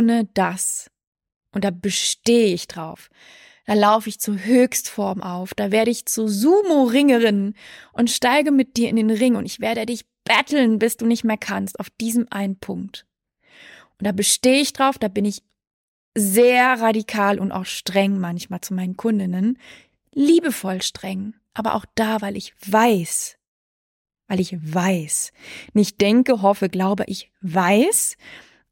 ohne das. Und da bestehe ich drauf. Da laufe ich zur Höchstform auf. Da werde ich zur Sumo-Ringerin und steige mit dir in den Ring und ich werde dich battlen, bis du nicht mehr kannst, auf diesem einen Punkt. Und da bestehe ich drauf, da bin ich sehr radikal und auch streng manchmal zu meinen Kundinnen. Liebevoll streng, aber auch da, weil ich weiß, weil ich weiß, nicht denke, hoffe, glaube, ich weiß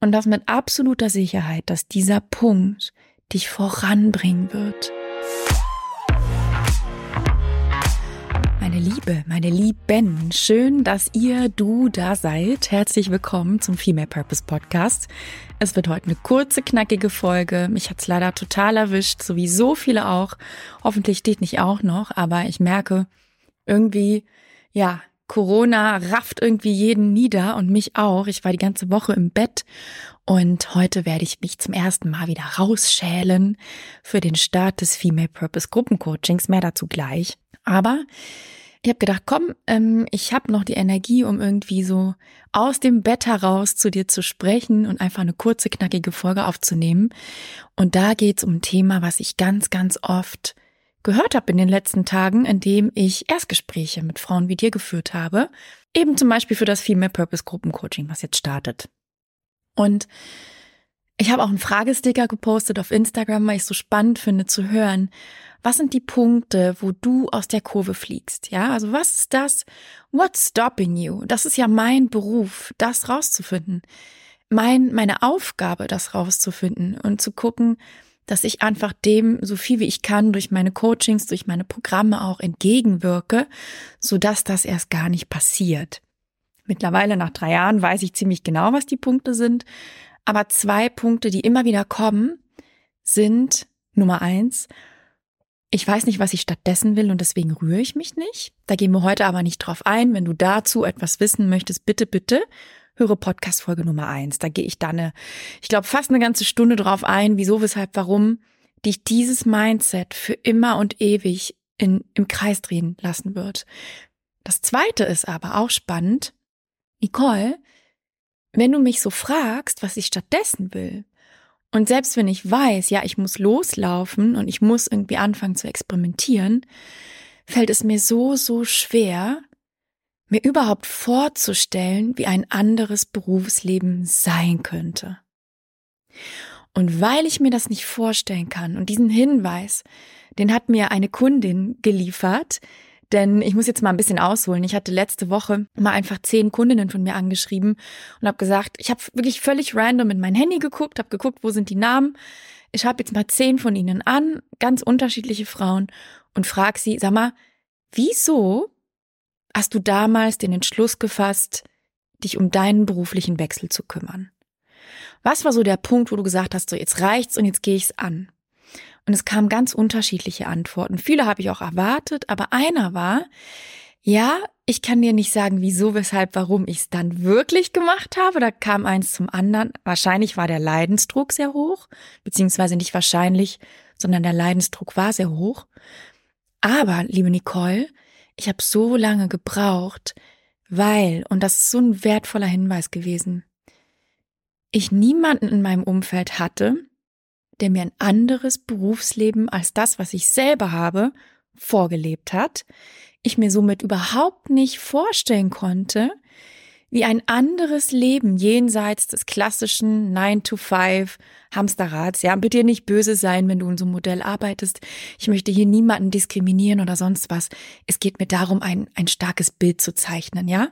und das mit absoluter Sicherheit, dass dieser Punkt dich voranbringen wird. Meine Liebe, meine Lieben, schön, dass ihr, du da seid. Herzlich willkommen zum Female Purpose Podcast. Es wird heute eine kurze, knackige Folge. Mich hat's leider total erwischt, so wie so viele auch. Hoffentlich steht nicht auch noch, aber ich merke irgendwie, ja, Corona rafft irgendwie jeden nieder und mich auch. Ich war die ganze Woche im Bett und heute werde ich mich zum ersten Mal wieder rausschälen für den Start des Female Purpose Gruppencoachings. Mehr dazu gleich. Aber ich habe gedacht, komm, ähm, ich habe noch die Energie, um irgendwie so aus dem Bett heraus zu dir zu sprechen und einfach eine kurze, knackige Folge aufzunehmen. Und da geht es um ein Thema, was ich ganz, ganz oft gehört habe in den letzten Tagen, in dem ich Erstgespräche mit Frauen wie dir geführt habe. Eben zum Beispiel für das Female Purpose Gruppencoaching, was jetzt startet. Und ich habe auch einen Fragesticker gepostet auf Instagram, weil ich es so spannend finde zu hören, was sind die Punkte, wo du aus der Kurve fliegst? Ja, also was ist das? What's stopping you? Das ist ja mein Beruf, das rauszufinden. Mein, meine Aufgabe, das rauszufinden und zu gucken, dass ich einfach dem so viel wie ich kann durch meine Coachings, durch meine Programme auch entgegenwirke, so dass das erst gar nicht passiert. Mittlerweile nach drei Jahren weiß ich ziemlich genau, was die Punkte sind. Aber zwei Punkte, die immer wieder kommen, sind Nummer eins, ich weiß nicht, was ich stattdessen will und deswegen rühre ich mich nicht. Da gehen wir heute aber nicht drauf ein. Wenn du dazu etwas wissen möchtest, bitte, bitte höre Podcast Folge Nummer eins. Da gehe ich dann eine, ich glaube, fast eine ganze Stunde drauf ein, wieso, weshalb, warum dich dieses Mindset für immer und ewig in, im Kreis drehen lassen wird. Das zweite ist aber auch spannend. Nicole, wenn du mich so fragst, was ich stattdessen will, und selbst wenn ich weiß, ja, ich muss loslaufen und ich muss irgendwie anfangen zu experimentieren, fällt es mir so, so schwer, mir überhaupt vorzustellen, wie ein anderes Berufsleben sein könnte. Und weil ich mir das nicht vorstellen kann und diesen Hinweis, den hat mir eine Kundin geliefert, denn ich muss jetzt mal ein bisschen ausholen. Ich hatte letzte Woche mal einfach zehn Kundinnen von mir angeschrieben und habe gesagt, ich habe wirklich völlig random in mein Handy geguckt, habe geguckt, wo sind die Namen. Ich habe jetzt mal zehn von ihnen an, ganz unterschiedliche Frauen und frage sie, sag mal, wieso hast du damals den Entschluss gefasst, dich um deinen beruflichen Wechsel zu kümmern? Was war so der Punkt, wo du gesagt hast, so jetzt reicht's und jetzt gehe ich's an? Und es kamen ganz unterschiedliche Antworten. Viele habe ich auch erwartet, aber einer war, ja, ich kann dir nicht sagen, wieso, weshalb, warum ich es dann wirklich gemacht habe. Da kam eins zum anderen. Wahrscheinlich war der Leidensdruck sehr hoch, beziehungsweise nicht wahrscheinlich, sondern der Leidensdruck war sehr hoch. Aber, liebe Nicole, ich habe so lange gebraucht, weil, und das ist so ein wertvoller Hinweis gewesen, ich niemanden in meinem Umfeld hatte, der mir ein anderes Berufsleben als das, was ich selber habe, vorgelebt hat, ich mir somit überhaupt nicht vorstellen konnte, wie ein anderes Leben jenseits des klassischen 9 to 5 Hamsterrads. Ja, bitte nicht böse sein, wenn du in so einem Modell arbeitest. Ich möchte hier niemanden diskriminieren oder sonst was. Es geht mir darum, ein, ein starkes Bild zu zeichnen, ja?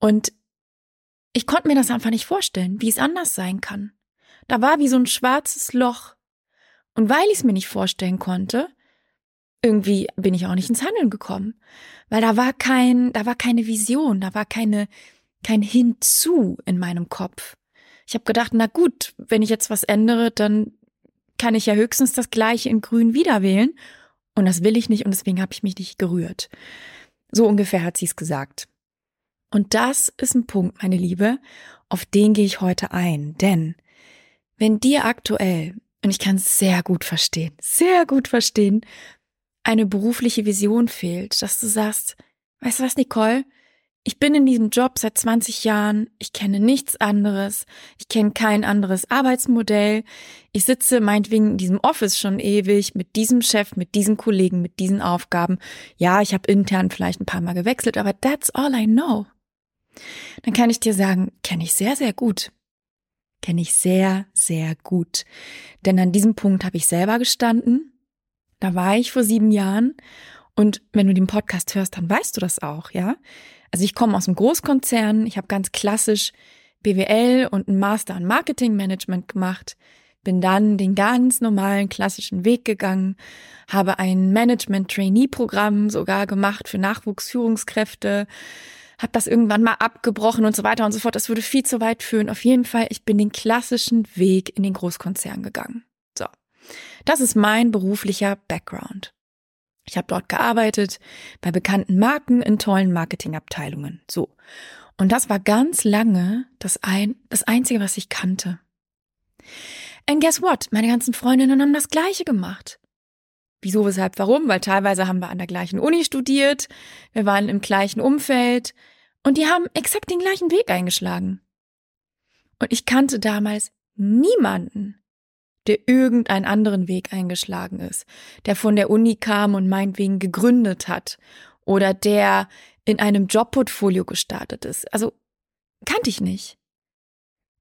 Und ich konnte mir das einfach nicht vorstellen, wie es anders sein kann. Da war wie so ein schwarzes Loch. Und weil ich es mir nicht vorstellen konnte, irgendwie bin ich auch nicht ins Handeln gekommen, weil da war kein, da war keine Vision, da war keine, kein Hinzu in meinem Kopf. Ich habe gedacht, na gut, wenn ich jetzt was ändere, dann kann ich ja höchstens das gleiche in grün wieder wählen. Und das will ich nicht und deswegen habe ich mich nicht gerührt. So ungefähr hat sie es gesagt. Und das ist ein Punkt, meine Liebe, auf den gehe ich heute ein. Denn wenn dir aktuell, und ich kann es sehr gut verstehen, sehr gut verstehen, eine berufliche Vision fehlt, dass du sagst, weißt du was, Nicole, Ich bin in diesem Job seit 20 Jahren. Ich kenne nichts anderes. Ich kenne kein anderes Arbeitsmodell. Ich sitze meinetwegen in diesem Office schon ewig mit diesem Chef, mit diesen Kollegen, mit diesen Aufgaben. Ja, ich habe intern vielleicht ein paar Mal gewechselt, aber that's all I know. Dann kann ich dir sagen, kenne ich sehr, sehr gut. Kenne ich sehr, sehr gut. Denn an diesem Punkt habe ich selber gestanden. Da war ich vor sieben Jahren. Und wenn du den Podcast hörst, dann weißt du das auch, ja? Also ich komme aus einem Großkonzern, ich habe ganz klassisch BWL und einen Master an Marketingmanagement gemacht, bin dann den ganz normalen klassischen Weg gegangen, habe ein Management-Trainee-Programm sogar gemacht für Nachwuchsführungskräfte, habe das irgendwann mal abgebrochen und so weiter und so fort. Das würde viel zu weit führen. Auf jeden Fall, ich bin den klassischen Weg in den Großkonzern gegangen. Das ist mein beruflicher Background. Ich habe dort gearbeitet, bei bekannten Marken in tollen Marketingabteilungen. So. Und das war ganz lange das, ein, das Einzige, was ich kannte. And guess what? Meine ganzen Freundinnen haben das Gleiche gemacht. Wieso, weshalb, warum? Weil teilweise haben wir an der gleichen Uni studiert, wir waren im gleichen Umfeld und die haben exakt den gleichen Weg eingeschlagen. Und ich kannte damals niemanden, der irgendeinen anderen Weg eingeschlagen ist, der von der Uni kam und meinetwegen gegründet hat oder der in einem Jobportfolio gestartet ist. Also kannte ich nicht.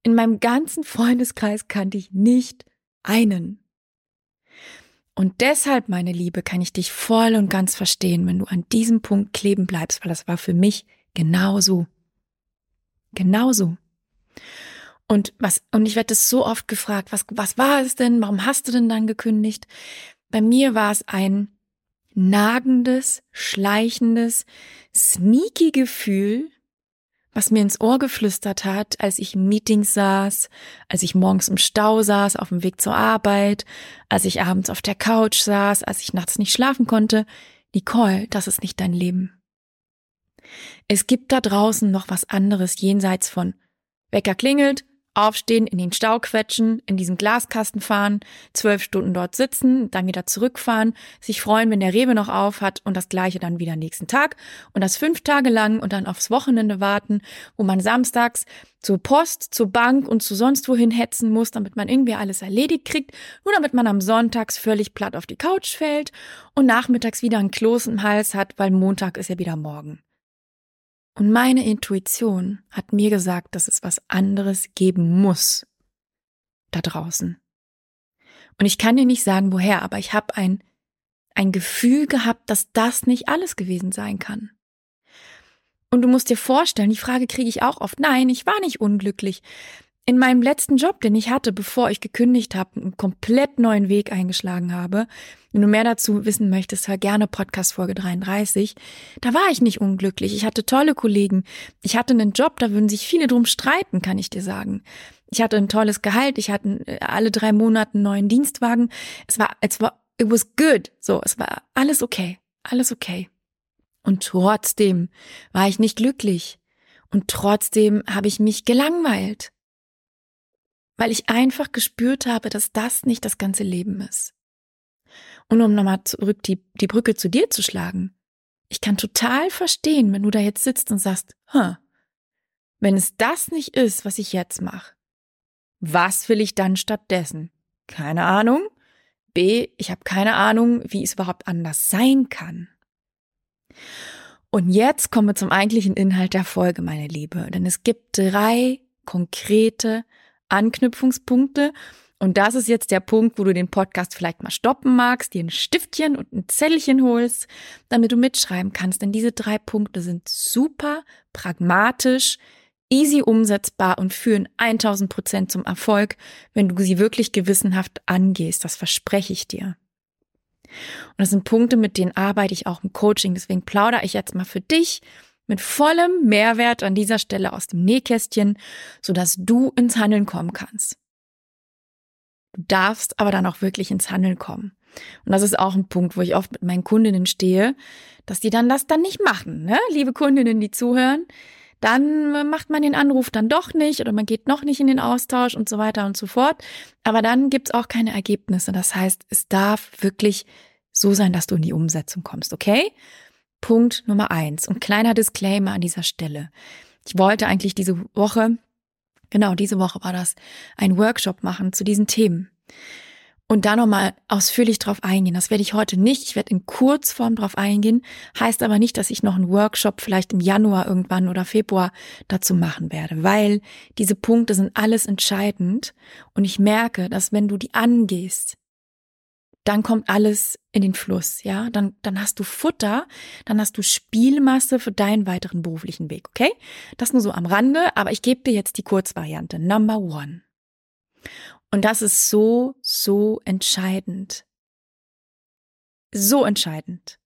In meinem ganzen Freundeskreis kannte ich nicht einen. Und deshalb, meine Liebe, kann ich dich voll und ganz verstehen, wenn du an diesem Punkt kleben bleibst, weil das war für mich genauso. Genauso. Und was, und ich werde so oft gefragt, was, was war es denn? Warum hast du denn dann gekündigt? Bei mir war es ein nagendes, schleichendes, sneaky Gefühl, was mir ins Ohr geflüstert hat, als ich in Meetings saß, als ich morgens im Stau saß, auf dem Weg zur Arbeit, als ich abends auf der Couch saß, als ich nachts nicht schlafen konnte. Nicole, das ist nicht dein Leben. Es gibt da draußen noch was anderes jenseits von Wecker klingelt, aufstehen, in den Stau quetschen, in diesen Glaskasten fahren, zwölf Stunden dort sitzen, dann wieder zurückfahren, sich freuen, wenn der Rewe noch auf hat und das gleiche dann wieder nächsten Tag und das fünf Tage lang und dann aufs Wochenende warten, wo man samstags zur Post, zur Bank und zu sonst wohin hetzen muss, damit man irgendwie alles erledigt kriegt, nur damit man am Sonntags völlig platt auf die Couch fällt und nachmittags wieder ein Kloß im Hals hat, weil Montag ist ja wieder morgen. Und meine Intuition hat mir gesagt, dass es was anderes geben muss da draußen. Und ich kann dir nicht sagen, woher, aber ich habe ein, ein Gefühl gehabt, dass das nicht alles gewesen sein kann. Und du musst dir vorstellen, die Frage kriege ich auch oft. Nein, ich war nicht unglücklich in meinem letzten Job, den ich hatte, bevor ich gekündigt habe, einen komplett neuen Weg eingeschlagen habe. Wenn du mehr dazu wissen möchtest, hör gerne Podcast Folge 33. Da war ich nicht unglücklich. Ich hatte tolle Kollegen. Ich hatte einen Job, da würden sich viele drum streiten, kann ich dir sagen. Ich hatte ein tolles Gehalt. Ich hatte äh, alle drei Monate einen neuen Dienstwagen. Es war, es war, it was good. So, es war alles okay. Alles okay. Und trotzdem war ich nicht glücklich. Und trotzdem habe ich mich gelangweilt weil ich einfach gespürt habe, dass das nicht das ganze Leben ist. Und um nochmal zurück die, die Brücke zu dir zu schlagen, ich kann total verstehen, wenn du da jetzt sitzt und sagst, huh, wenn es das nicht ist, was ich jetzt mache, was will ich dann stattdessen? Keine Ahnung. B, ich habe keine Ahnung, wie es überhaupt anders sein kann. Und jetzt kommen wir zum eigentlichen Inhalt der Folge, meine Liebe. Denn es gibt drei konkrete Anknüpfungspunkte. Und das ist jetzt der Punkt, wo du den Podcast vielleicht mal stoppen magst, dir ein Stiftchen und ein Zettelchen holst, damit du mitschreiben kannst. Denn diese drei Punkte sind super pragmatisch, easy umsetzbar und führen 1000 Prozent zum Erfolg, wenn du sie wirklich gewissenhaft angehst. Das verspreche ich dir. Und das sind Punkte, mit denen arbeite ich auch im Coaching. Deswegen plaudere ich jetzt mal für dich mit vollem Mehrwert an dieser Stelle aus dem Nähkästchen, sodass du ins Handeln kommen kannst. Du darfst aber dann auch wirklich ins Handeln kommen. Und das ist auch ein Punkt, wo ich oft mit meinen Kundinnen stehe, dass die dann das dann nicht machen, ne? Liebe Kundinnen, die zuhören, dann macht man den Anruf dann doch nicht oder man geht noch nicht in den Austausch und so weiter und so fort. Aber dann gibt's auch keine Ergebnisse. Das heißt, es darf wirklich so sein, dass du in die Umsetzung kommst, okay? Punkt Nummer eins. Und kleiner Disclaimer an dieser Stelle. Ich wollte eigentlich diese Woche, genau diese Woche war das, einen Workshop machen zu diesen Themen. Und da nochmal ausführlich drauf eingehen. Das werde ich heute nicht. Ich werde in Kurzform drauf eingehen. Heißt aber nicht, dass ich noch einen Workshop vielleicht im Januar irgendwann oder Februar dazu machen werde, weil diese Punkte sind alles entscheidend. Und ich merke, dass wenn du die angehst, dann kommt alles in den Fluss, ja? Dann, dann hast du Futter, dann hast du Spielmasse für deinen weiteren beruflichen Weg, okay? Das nur so am Rande, aber ich gebe dir jetzt die Kurzvariante. Number one. Und das ist so, so entscheidend. So entscheidend.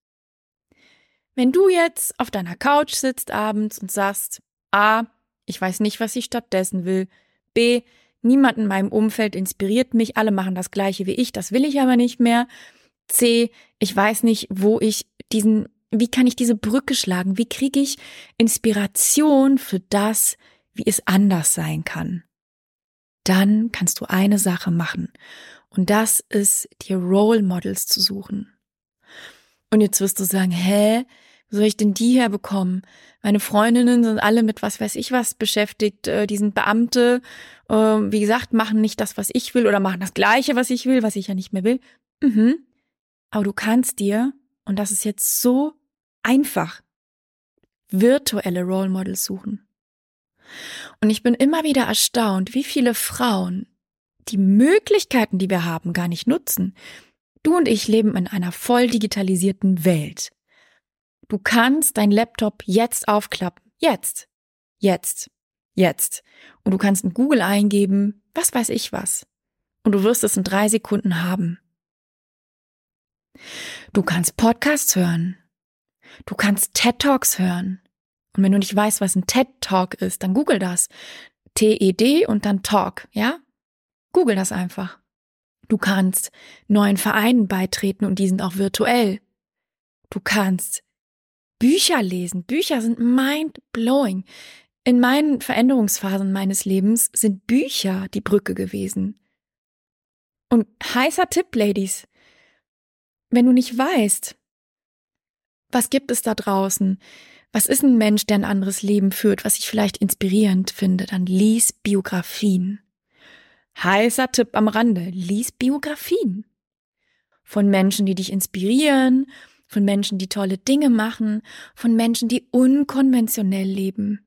Wenn du jetzt auf deiner Couch sitzt abends und sagst, A, ich weiß nicht, was ich stattdessen will, B, Niemand in meinem Umfeld inspiriert mich, alle machen das gleiche wie ich, das will ich aber nicht mehr. C, ich weiß nicht, wo ich diesen, wie kann ich diese Brücke schlagen? Wie kriege ich Inspiration für das, wie es anders sein kann? Dann kannst du eine Sache machen. Und das ist, dir Role Models zu suchen. Und jetzt wirst du sagen, hä, soll ich denn die herbekommen? Meine Freundinnen sind alle mit was weiß ich was beschäftigt. Äh, die sind Beamte, äh, wie gesagt, machen nicht das, was ich will oder machen das Gleiche, was ich will, was ich ja nicht mehr will. Mhm. Aber du kannst dir, und das ist jetzt so einfach, virtuelle Role Models suchen. Und ich bin immer wieder erstaunt, wie viele Frauen die Möglichkeiten, die wir haben, gar nicht nutzen. Du und ich leben in einer voll digitalisierten Welt. Du kannst dein Laptop jetzt aufklappen. Jetzt. Jetzt. Jetzt. Und du kannst in Google eingeben, was weiß ich was. Und du wirst es in drei Sekunden haben. Du kannst Podcasts hören. Du kannst TED Talks hören. Und wenn du nicht weißt, was ein TED Talk ist, dann google das. T-E-D und dann Talk, ja? Google das einfach. Du kannst neuen Vereinen beitreten und die sind auch virtuell. Du kannst Bücher lesen. Bücher sind mind blowing. In meinen Veränderungsphasen meines Lebens sind Bücher die Brücke gewesen. Und heißer Tipp, Ladies. Wenn du nicht weißt, was gibt es da draußen? Was ist ein Mensch, der ein anderes Leben führt, was ich vielleicht inspirierend finde? Dann lies Biografien. Heißer Tipp am Rande. Lies Biografien. Von Menschen, die dich inspirieren, von Menschen, die tolle Dinge machen, von Menschen, die unkonventionell leben.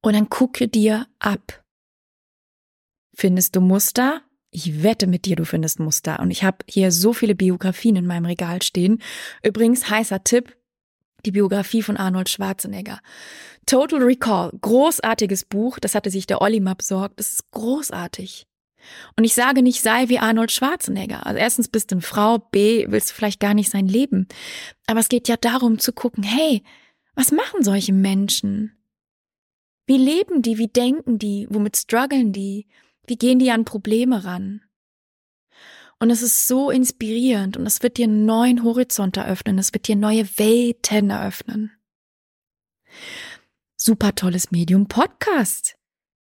Und dann gucke dir ab. Findest du Muster? Ich wette mit dir, du findest Muster. Und ich habe hier so viele Biografien in meinem Regal stehen. Übrigens, heißer Tipp, die Biografie von Arnold Schwarzenegger. Total Recall, großartiges Buch, das hatte sich der Olli mal besorgt. Das ist großartig. Und ich sage nicht, sei wie Arnold Schwarzenegger. Also erstens bist du eine Frau, B, willst du vielleicht gar nicht sein Leben. Aber es geht ja darum zu gucken, hey, was machen solche Menschen? Wie leben die? Wie denken die? Womit strugglen die? Wie gehen die an Probleme ran? Und es ist so inspirierend und es wird dir einen neuen Horizont eröffnen. Es wird dir neue Welten eröffnen. Super tolles Medium Podcast.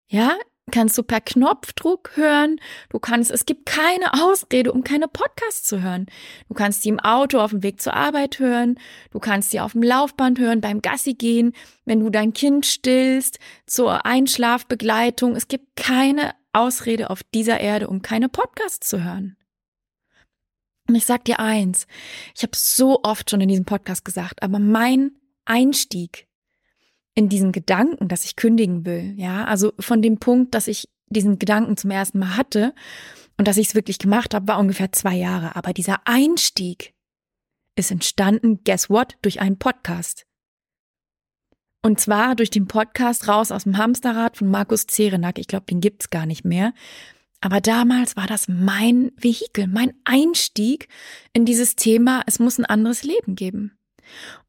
Ja, kannst du per Knopfdruck hören. Du kannst, es gibt keine Ausrede, um keine Podcasts zu hören. Du kannst sie im Auto auf dem Weg zur Arbeit hören. Du kannst sie auf dem Laufband hören, beim Gassi gehen, wenn du dein Kind stillst, zur Einschlafbegleitung. Es gibt keine Ausrede auf dieser Erde, um keine Podcasts zu hören. Und ich sag dir eins, ich habe so oft schon in diesem Podcast gesagt, aber mein Einstieg in diesen Gedanken, dass ich kündigen will, ja, also von dem Punkt, dass ich diesen Gedanken zum ersten Mal hatte und dass ich es wirklich gemacht habe, war ungefähr zwei Jahre. Aber dieser Einstieg ist entstanden, guess what, durch einen Podcast. Und zwar durch den Podcast Raus aus dem Hamsterrad von Markus Zerenack. Ich glaube, den gibt's gar nicht mehr. Aber damals war das mein Vehikel, mein Einstieg in dieses Thema, es muss ein anderes Leben geben.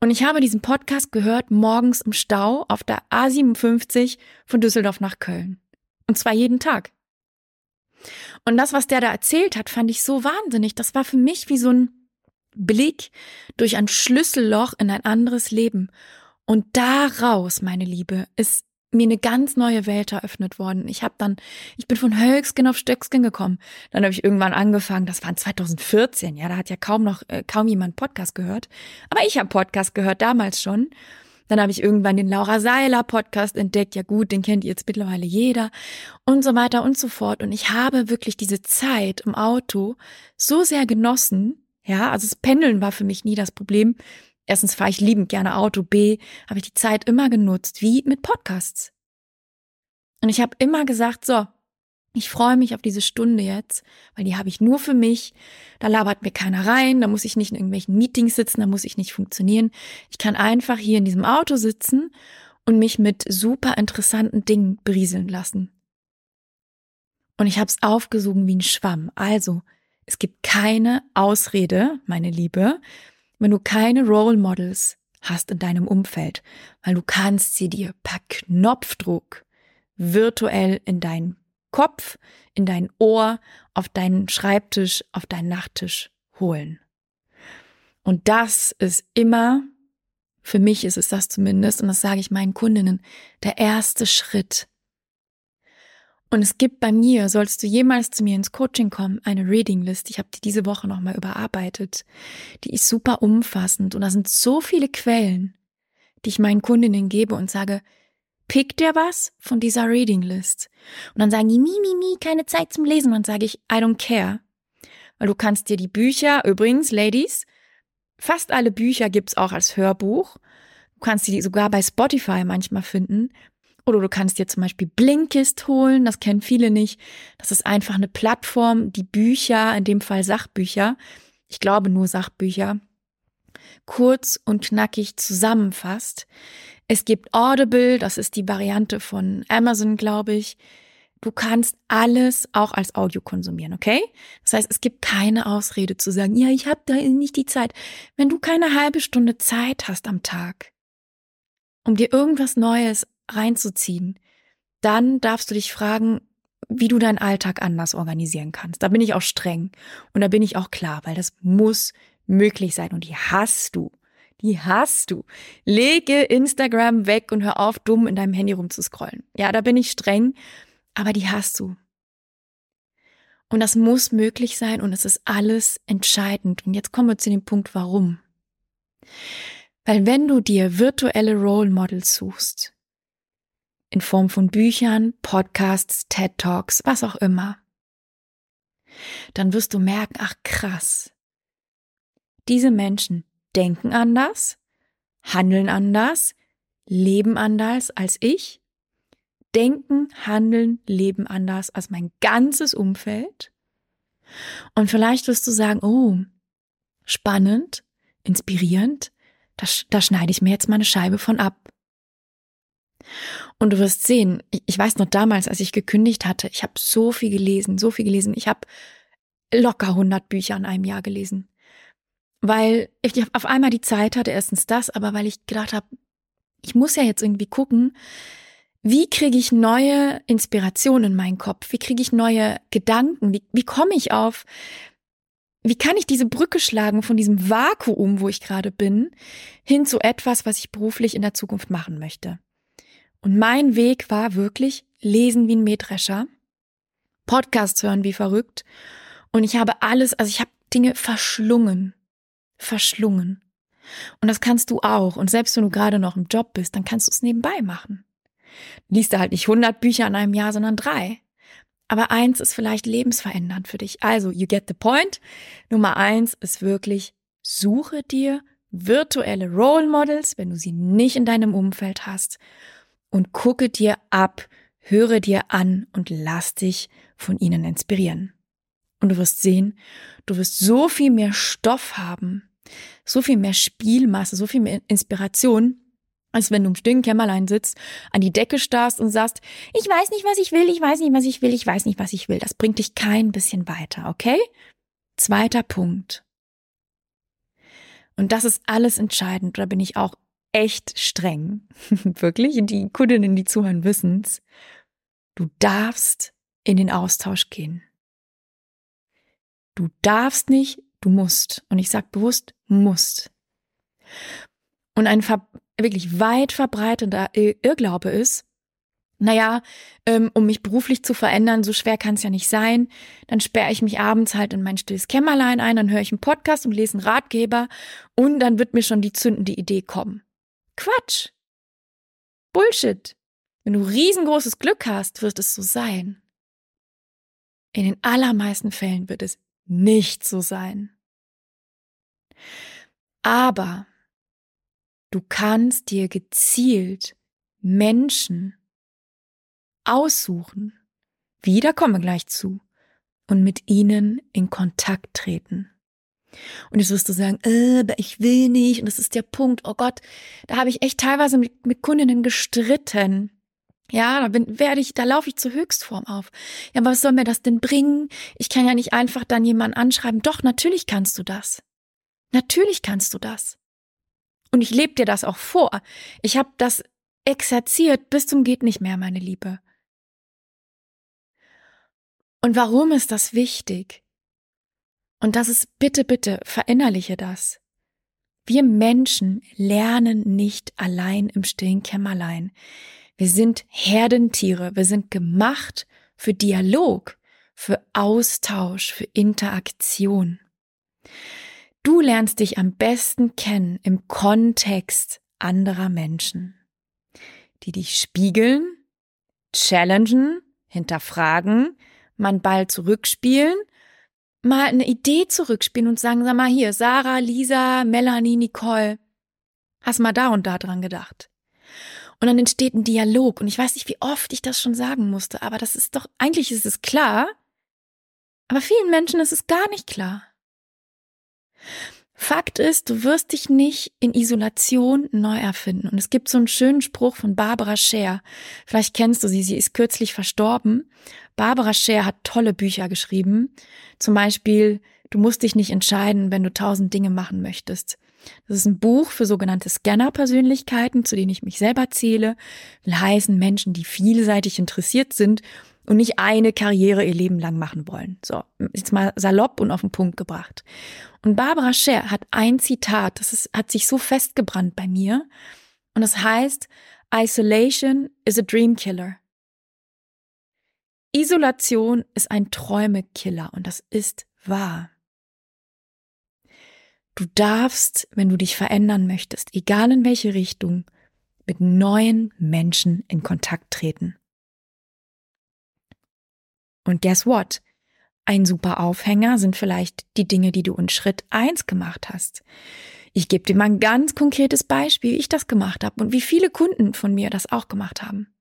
Und ich habe diesen Podcast gehört morgens im Stau auf der A57 von Düsseldorf nach Köln. Und zwar jeden Tag. Und das, was der da erzählt hat, fand ich so wahnsinnig. Das war für mich wie so ein Blick durch ein Schlüsselloch in ein anderes Leben. Und daraus, meine Liebe, ist mir eine ganz neue Welt eröffnet worden. Ich habe dann, ich bin von Hölzgen auf Stöcksken gekommen. Dann habe ich irgendwann angefangen, das war 2014, ja, da hat ja kaum noch, äh, kaum jemand Podcast gehört. Aber ich habe Podcast gehört, damals schon. Dann habe ich irgendwann den Laura Seiler Podcast entdeckt. Ja gut, den kennt jetzt mittlerweile jeder und so weiter und so fort. Und ich habe wirklich diese Zeit im Auto so sehr genossen. Ja, also das Pendeln war für mich nie das Problem. Erstens fahre ich liebend gerne Auto. B, habe ich die Zeit immer genutzt, wie mit Podcasts. Und ich habe immer gesagt, so, ich freue mich auf diese Stunde jetzt, weil die habe ich nur für mich. Da labert mir keiner rein, da muss ich nicht in irgendwelchen Meetings sitzen, da muss ich nicht funktionieren. Ich kann einfach hier in diesem Auto sitzen und mich mit super interessanten Dingen berieseln lassen. Und ich habe es aufgesogen wie ein Schwamm. Also, es gibt keine Ausrede, meine Liebe, wenn du keine Role Models hast in deinem Umfeld, weil du kannst sie dir per Knopfdruck virtuell in deinen Kopf, in dein Ohr, auf deinen Schreibtisch, auf deinen Nachttisch holen. Und das ist immer, für mich ist es das zumindest, und das sage ich meinen Kundinnen, der erste Schritt. Und es gibt bei mir, sollst du jemals zu mir ins Coaching kommen, eine Reading List. Ich habe die diese Woche nochmal überarbeitet. Die ist super umfassend und da sind so viele Quellen, die ich meinen Kundinnen gebe und sage, pick dir was von dieser Reading List. Und dann sagen die, mi, mi, mi, keine Zeit zum Lesen. Und dann sage ich, I don't care. Weil du kannst dir die Bücher, übrigens, Ladies, fast alle Bücher gibt's auch als Hörbuch. Du kannst die sogar bei Spotify manchmal finden. Oder du kannst dir zum Beispiel Blinkist holen, das kennen viele nicht. Das ist einfach eine Plattform, die Bücher, in dem Fall Sachbücher, ich glaube nur Sachbücher, kurz und knackig zusammenfasst. Es gibt Audible, das ist die Variante von Amazon, glaube ich. Du kannst alles auch als Audio konsumieren, okay? Das heißt, es gibt keine Ausrede zu sagen, ja, ich habe da nicht die Zeit. Wenn du keine halbe Stunde Zeit hast am Tag, um dir irgendwas Neues reinzuziehen, dann darfst du dich fragen, wie du deinen Alltag anders organisieren kannst. Da bin ich auch streng und da bin ich auch klar, weil das muss möglich sein und die hast du. Die hast du. Lege Instagram weg und hör auf, dumm in deinem Handy rumzuscrollen. Ja, da bin ich streng, aber die hast du. Und das muss möglich sein und es ist alles entscheidend. Und jetzt kommen wir zu dem Punkt, warum. Weil wenn du dir virtuelle Role Models suchst, in Form von Büchern, Podcasts, TED Talks, was auch immer, dann wirst du merken, ach krass, diese Menschen, denken anders, handeln anders, leben anders als ich, denken, handeln, leben anders als mein ganzes Umfeld. Und vielleicht wirst du sagen, oh, spannend, inspirierend, da, da schneide ich mir jetzt mal eine Scheibe von ab. Und du wirst sehen, ich, ich weiß noch damals, als ich gekündigt hatte, ich habe so viel gelesen, so viel gelesen. Ich habe locker 100 Bücher in einem Jahr gelesen weil ich auf einmal die Zeit hatte, erstens das, aber weil ich gedacht habe, ich muss ja jetzt irgendwie gucken, wie kriege ich neue Inspirationen in meinen Kopf? Wie kriege ich neue Gedanken? Wie, wie komme ich auf? Wie kann ich diese Brücke schlagen von diesem Vakuum, wo ich gerade bin, hin zu etwas, was ich beruflich in der Zukunft machen möchte? Und mein Weg war wirklich lesen wie ein Mähdrescher, Podcasts hören wie verrückt. Und ich habe alles, also ich habe Dinge verschlungen verschlungen. Und das kannst du auch. Und selbst wenn du gerade noch im Job bist, dann kannst du es nebenbei machen. Liest du halt nicht 100 Bücher in einem Jahr, sondern drei. Aber eins ist vielleicht lebensverändernd für dich. Also, you get the point. Nummer eins ist wirklich, suche dir virtuelle Role Models, wenn du sie nicht in deinem Umfeld hast, und gucke dir ab, höre dir an und lass dich von ihnen inspirieren. Und du wirst sehen, du wirst so viel mehr Stoff haben, so viel mehr Spielmasse, so viel mehr Inspiration, als wenn du im stillen Kämmerlein sitzt, an die Decke starrst und sagst, ich weiß nicht, was ich will, ich weiß nicht, was ich will, ich weiß nicht, was ich will. Das bringt dich kein bisschen weiter, okay? Zweiter Punkt. Und das ist alles entscheidend, da bin ich auch echt streng. Wirklich, die Kundinnen, die zuhören, wissen's. Du darfst in den Austausch gehen. Du darfst nicht Du musst. Und ich sage bewusst, musst. Und ein wirklich weit verbreiteter Irrglaube ist, naja, ähm, um mich beruflich zu verändern, so schwer kann es ja nicht sein. Dann sperre ich mich abends halt in mein stilles Kämmerlein ein, dann höre ich einen Podcast und lese einen Ratgeber und dann wird mir schon die zündende Idee kommen. Quatsch. Bullshit. Wenn du riesengroßes Glück hast, wird es so sein. In den allermeisten Fällen wird es nicht so sein. Aber du kannst dir gezielt Menschen aussuchen, wie, da kommen wir gleich zu, und mit ihnen in Kontakt treten. Und jetzt wirst du sagen, äh, ich will nicht, und das ist der Punkt, oh Gott, da habe ich echt teilweise mit, mit Kundinnen gestritten. Ja, da bin, werde ich, da laufe ich zur Höchstform auf. Ja, aber was soll mir das denn bringen? Ich kann ja nicht einfach dann jemanden anschreiben. Doch, natürlich kannst du das. Natürlich kannst du das. Und ich lebe dir das auch vor. Ich habe das exerziert bis zum geht nicht mehr, meine Liebe. Und warum ist das wichtig? Und das ist bitte, bitte, verinnerliche das. Wir Menschen lernen nicht allein im stillen Kämmerlein. Wir sind Herdentiere. Wir sind gemacht für Dialog, für Austausch, für Interaktion. Du lernst dich am besten kennen im Kontext anderer Menschen, die dich spiegeln, challengen, hinterfragen, einen Ball zurückspielen, mal eine Idee zurückspielen und sagen, sag mal hier, Sarah, Lisa, Melanie, Nicole, hast mal da und da dran gedacht. Und dann entsteht ein Dialog. Und ich weiß nicht, wie oft ich das schon sagen musste, aber das ist doch, eigentlich ist es klar. Aber vielen Menschen ist es gar nicht klar. Fakt ist, du wirst dich nicht in Isolation neu erfinden. Und es gibt so einen schönen Spruch von Barbara Scher. Vielleicht kennst du sie, sie ist kürzlich verstorben. Barbara Scher hat tolle Bücher geschrieben. Zum Beispiel, du musst dich nicht entscheiden, wenn du tausend Dinge machen möchtest. Das ist ein Buch für sogenannte Scanner-Persönlichkeiten, zu denen ich mich selber zähle. Will heißen Menschen, die vielseitig interessiert sind und nicht eine Karriere ihr Leben lang machen wollen. So, jetzt mal salopp und auf den Punkt gebracht. Und Barbara Scher hat ein Zitat, das ist, hat sich so festgebrannt bei mir. Und das heißt, Isolation is a dream killer. Isolation ist ein Träumekiller und das ist wahr. Du darfst, wenn du dich verändern möchtest, egal in welche Richtung, mit neuen Menschen in Kontakt treten. Und guess what? Ein super Aufhänger sind vielleicht die Dinge, die du in Schritt eins gemacht hast. Ich gebe dir mal ein ganz konkretes Beispiel, wie ich das gemacht habe und wie viele Kunden von mir das auch gemacht haben.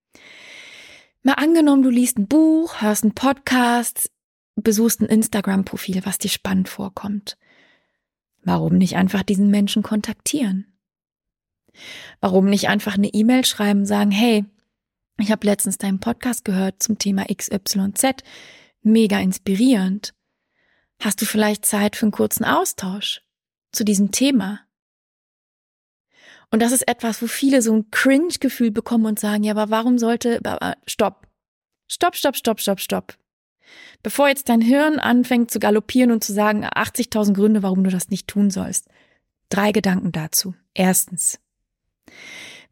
Mal angenommen, du liest ein Buch, hörst einen Podcast, besuchst ein Instagram-Profil, was dir spannend vorkommt. Warum nicht einfach diesen Menschen kontaktieren? Warum nicht einfach eine E-Mail schreiben, sagen, hey, ich habe letztens deinen Podcast gehört zum Thema XYZ, mega inspirierend. Hast du vielleicht Zeit für einen kurzen Austausch zu diesem Thema? Und das ist etwas, wo viele so ein Cringe-Gefühl bekommen und sagen, ja, aber warum sollte, stopp, stopp, stopp, stopp, stopp, stopp. Bevor jetzt dein Hirn anfängt zu galoppieren und zu sagen, 80.000 Gründe, warum du das nicht tun sollst. Drei Gedanken dazu. Erstens,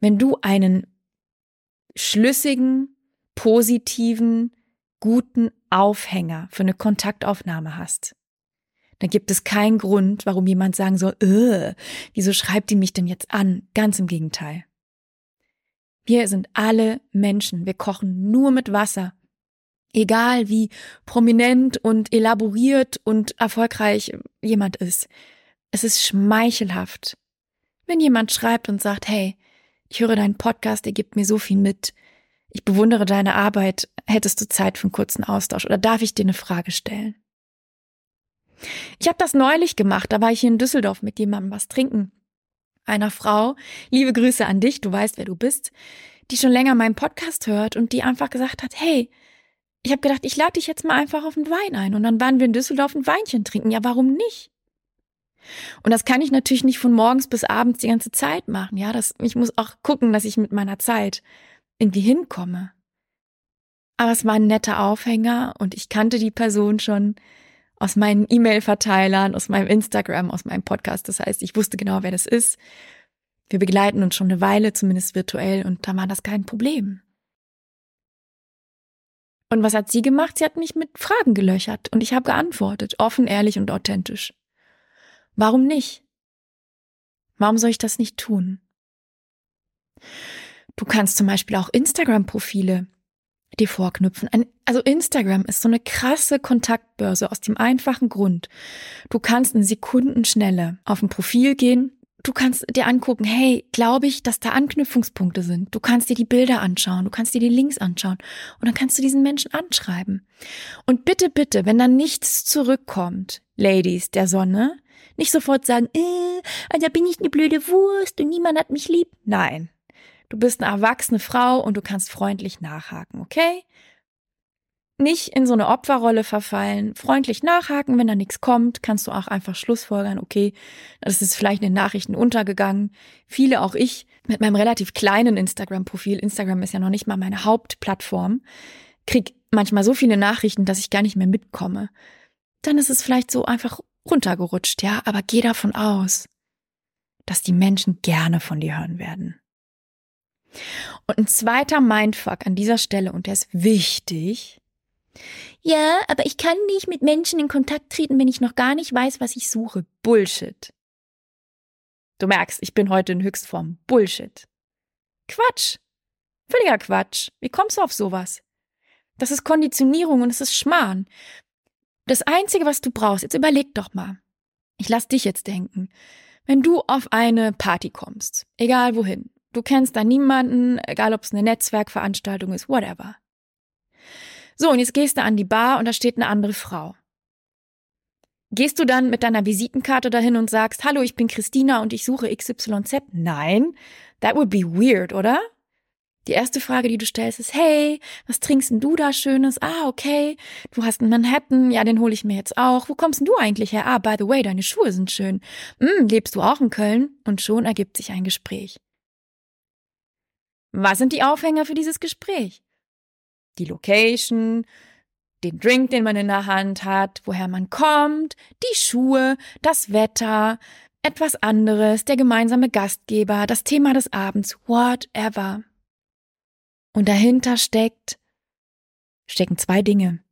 wenn du einen schlüssigen, positiven, guten Aufhänger für eine Kontaktaufnahme hast, dann gibt es keinen Grund, warum jemand sagen soll, äh, wieso schreibt die mich denn jetzt an? Ganz im Gegenteil. Wir sind alle Menschen. Wir kochen nur mit Wasser Egal wie prominent und elaboriert und erfolgreich jemand ist. Es ist schmeichelhaft. Wenn jemand schreibt und sagt, hey, ich höre deinen Podcast, der gibt mir so viel mit. Ich bewundere deine Arbeit. Hättest du Zeit für einen kurzen Austausch oder darf ich dir eine Frage stellen? Ich habe das neulich gemacht, da war ich hier in Düsseldorf mit jemandem was trinken. Einer Frau, liebe Grüße an dich, du weißt, wer du bist, die schon länger meinen Podcast hört und die einfach gesagt hat, hey, ich habe gedacht, ich lade dich jetzt mal einfach auf einen Wein ein. Und dann waren wir in Düsseldorf ein Weinchen trinken. Ja, warum nicht? Und das kann ich natürlich nicht von morgens bis abends die ganze Zeit machen. Ja, das, ich muss auch gucken, dass ich mit meiner Zeit irgendwie hinkomme. Aber es war ein netter Aufhänger und ich kannte die Person schon aus meinen E-Mail-Verteilern, aus meinem Instagram, aus meinem Podcast. Das heißt, ich wusste genau, wer das ist. Wir begleiten uns schon eine Weile, zumindest virtuell, und da war das kein Problem. Und was hat sie gemacht? Sie hat mich mit Fragen gelöchert und ich habe geantwortet, offen, ehrlich und authentisch. Warum nicht? Warum soll ich das nicht tun? Du kannst zum Beispiel auch Instagram-Profile dir vorknüpfen. also Instagram ist so eine krasse Kontaktbörse aus dem einfachen Grund. Du kannst in Sekundenschnelle auf ein Profil gehen, du kannst dir angucken, hey, glaube ich, dass da Anknüpfungspunkte sind. Du kannst dir die Bilder anschauen, du kannst dir die Links anschauen und dann kannst du diesen Menschen anschreiben. Und bitte, bitte, wenn dann nichts zurückkommt, Ladies der Sonne, nicht sofort sagen, äh, also bin ich eine blöde Wurst und niemand hat mich lieb. Nein. Du bist eine erwachsene Frau und du kannst freundlich nachhaken, okay? nicht in so eine Opferrolle verfallen, freundlich nachhaken, wenn da nichts kommt, kannst du auch einfach Schlussfolgern, okay, das ist vielleicht in den Nachrichten untergegangen. Viele, auch ich, mit meinem relativ kleinen Instagram-Profil, Instagram ist ja noch nicht mal meine Hauptplattform, krieg manchmal so viele Nachrichten, dass ich gar nicht mehr mitkomme. Dann ist es vielleicht so einfach runtergerutscht, ja, aber geh davon aus, dass die Menschen gerne von dir hören werden. Und ein zweiter Mindfuck an dieser Stelle, und der ist wichtig, ja, aber ich kann nicht mit Menschen in Kontakt treten, wenn ich noch gar nicht weiß, was ich suche. Bullshit. Du merkst, ich bin heute in Höchstform. Bullshit. Quatsch. Völliger Quatsch. Wie kommst du auf sowas? Das ist Konditionierung und es ist Schmarrn. Das Einzige, was du brauchst, jetzt überleg doch mal. Ich lass dich jetzt denken. Wenn du auf eine Party kommst, egal wohin, du kennst da niemanden, egal ob es eine Netzwerkveranstaltung ist, whatever. So, und jetzt gehst du an die Bar und da steht eine andere Frau. Gehst du dann mit deiner Visitenkarte dahin und sagst, hallo, ich bin Christina und ich suche XYZ? Nein, that would be weird, oder? Die erste Frage, die du stellst, ist, hey, was trinkst denn du da Schönes? Ah, okay, du hast einen Manhattan, ja, den hole ich mir jetzt auch. Wo kommst denn du eigentlich her? Ah, by the way, deine Schuhe sind schön. Hm, lebst du auch in Köln? Und schon ergibt sich ein Gespräch. Was sind die Aufhänger für dieses Gespräch? die Location, den Drink, den man in der Hand hat, woher man kommt, die Schuhe, das Wetter, etwas anderes, der gemeinsame Gastgeber, das Thema des Abends, whatever. Und dahinter steckt, stecken zwei Dinge.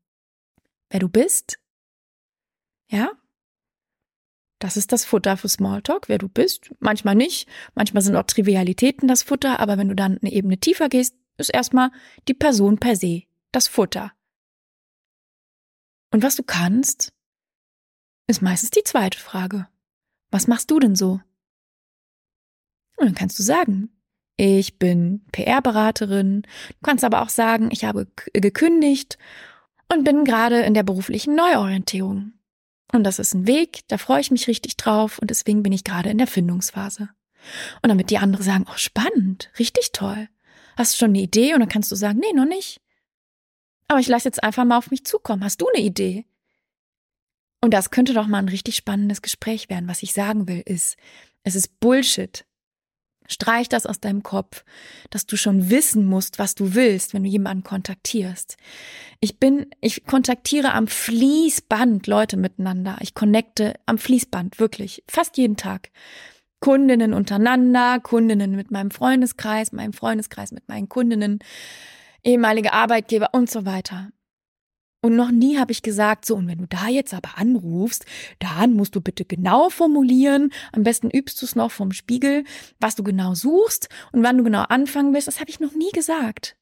Wer du bist, ja, das ist das Futter für Smalltalk, wer du bist. Manchmal nicht, manchmal sind auch Trivialitäten das Futter, aber wenn du dann eine Ebene tiefer gehst, ist erstmal die Person per se, das Futter. Und was du kannst, ist meistens die zweite Frage. Was machst du denn so? Und dann kannst du sagen, ich bin PR-Beraterin. Du kannst aber auch sagen, ich habe gekündigt und bin gerade in der beruflichen Neuorientierung. Und das ist ein Weg, da freue ich mich richtig drauf und deswegen bin ich gerade in der Findungsphase. Und damit die anderen sagen, oh spannend, richtig toll. Hast du schon eine Idee? Und dann kannst du sagen, nee, noch nicht. Aber ich lasse jetzt einfach mal auf mich zukommen. Hast du eine Idee? Und das könnte doch mal ein richtig spannendes Gespräch werden. Was ich sagen will, ist, es ist Bullshit. Streich das aus deinem Kopf, dass du schon wissen musst, was du willst, wenn du jemanden kontaktierst. Ich bin, ich kontaktiere am Fließband Leute miteinander. Ich connecte am Fließband, wirklich, fast jeden Tag. Kundinnen untereinander, Kundinnen mit meinem Freundeskreis, meinem Freundeskreis mit meinen Kundinnen, ehemalige Arbeitgeber und so weiter. Und noch nie habe ich gesagt, so, und wenn du da jetzt aber anrufst, dann musst du bitte genau formulieren, am besten übst du es noch vom Spiegel, was du genau suchst und wann du genau anfangen willst, das habe ich noch nie gesagt.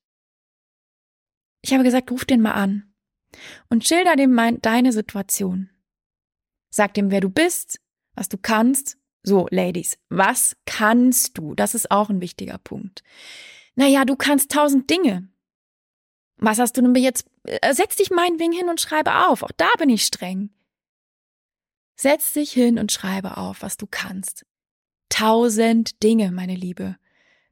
Ich habe gesagt, ruf den mal an und schilder dem deine Situation. Sag dem, wer du bist, was du kannst so, Ladies, was kannst du? Das ist auch ein wichtiger Punkt. Naja, du kannst tausend Dinge. Was hast du denn jetzt? Äh, setz dich meinetwegen hin und schreibe auf. Auch da bin ich streng. Setz dich hin und schreibe auf, was du kannst. Tausend Dinge, meine Liebe.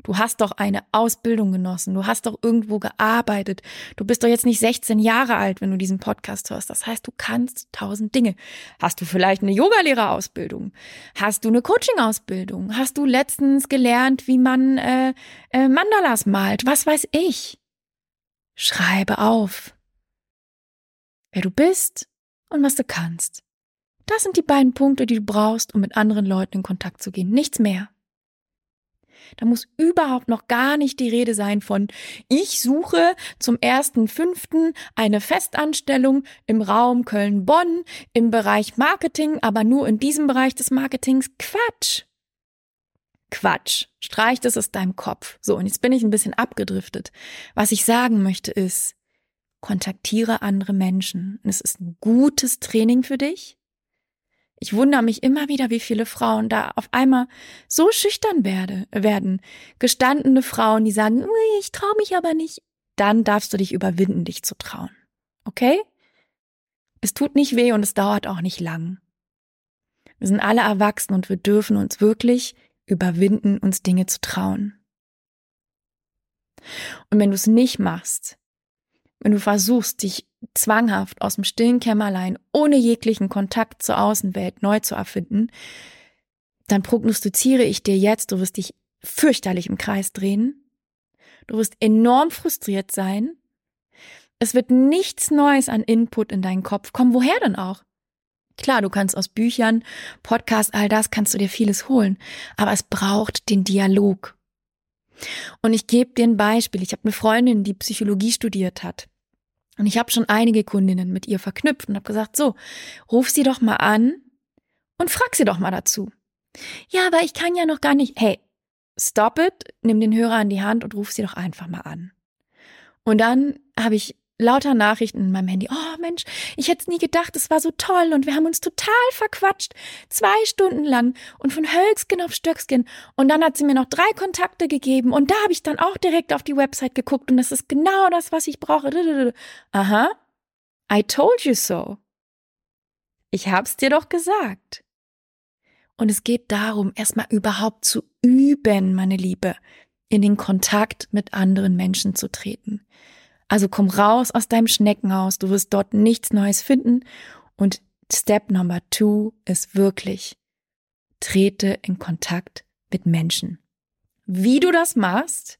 Du hast doch eine Ausbildung genossen, du hast doch irgendwo gearbeitet, du bist doch jetzt nicht 16 Jahre alt, wenn du diesen Podcast hörst. Das heißt, du kannst tausend Dinge. Hast du vielleicht eine Yogalehrerausbildung? Hast du eine Coaching-Ausbildung? Hast du letztens gelernt, wie man äh, äh, Mandalas malt? Was weiß ich? Schreibe auf, wer du bist und was du kannst. Das sind die beiden Punkte, die du brauchst, um mit anderen Leuten in Kontakt zu gehen. Nichts mehr. Da muss überhaupt noch gar nicht die Rede sein von, ich suche zum ersten fünften eine Festanstellung im Raum Köln-Bonn im Bereich Marketing, aber nur in diesem Bereich des Marketings. Quatsch. Quatsch. Streich das aus deinem Kopf. So, und jetzt bin ich ein bisschen abgedriftet. Was ich sagen möchte ist, kontaktiere andere Menschen. Es ist ein gutes Training für dich. Ich wundere mich immer wieder, wie viele Frauen da auf einmal so schüchtern werde, werden. Gestandene Frauen, die sagen, ich traue mich aber nicht. Dann darfst du dich überwinden, dich zu trauen. Okay? Es tut nicht weh und es dauert auch nicht lang. Wir sind alle erwachsen und wir dürfen uns wirklich überwinden, uns Dinge zu trauen. Und wenn du es nicht machst, wenn du versuchst, dich zwanghaft aus dem stillen Kämmerlein ohne jeglichen Kontakt zur Außenwelt neu zu erfinden, dann prognostiziere ich dir jetzt, du wirst dich fürchterlich im Kreis drehen, du wirst enorm frustriert sein, es wird nichts Neues an Input in deinen Kopf kommen, woher denn auch? Klar, du kannst aus Büchern, Podcasts, all das kannst du dir vieles holen, aber es braucht den Dialog. Und ich gebe dir ein Beispiel. Ich habe eine Freundin, die Psychologie studiert hat. Und ich habe schon einige Kundinnen mit ihr verknüpft und habe gesagt, so, ruf sie doch mal an und frag sie doch mal dazu. Ja, aber ich kann ja noch gar nicht. Hey, stop it, nimm den Hörer in die Hand und ruf sie doch einfach mal an. Und dann habe ich lauter Nachrichten in meinem Handy. Oh Mensch, ich hätte es nie gedacht, es war so toll und wir haben uns total verquatscht. Zwei Stunden lang und von Hölzgen auf Stöckskin. Und dann hat sie mir noch drei Kontakte gegeben und da habe ich dann auch direkt auf die Website geguckt und das ist genau das, was ich brauche. Aha. I told you so. Ich hab's dir doch gesagt. Und es geht darum, erstmal überhaupt zu üben, meine Liebe, in den Kontakt mit anderen Menschen zu treten. Also komm raus aus deinem Schneckenhaus, du wirst dort nichts Neues finden. Und Step Number Two ist wirklich, trete in Kontakt mit Menschen. Wie du das machst,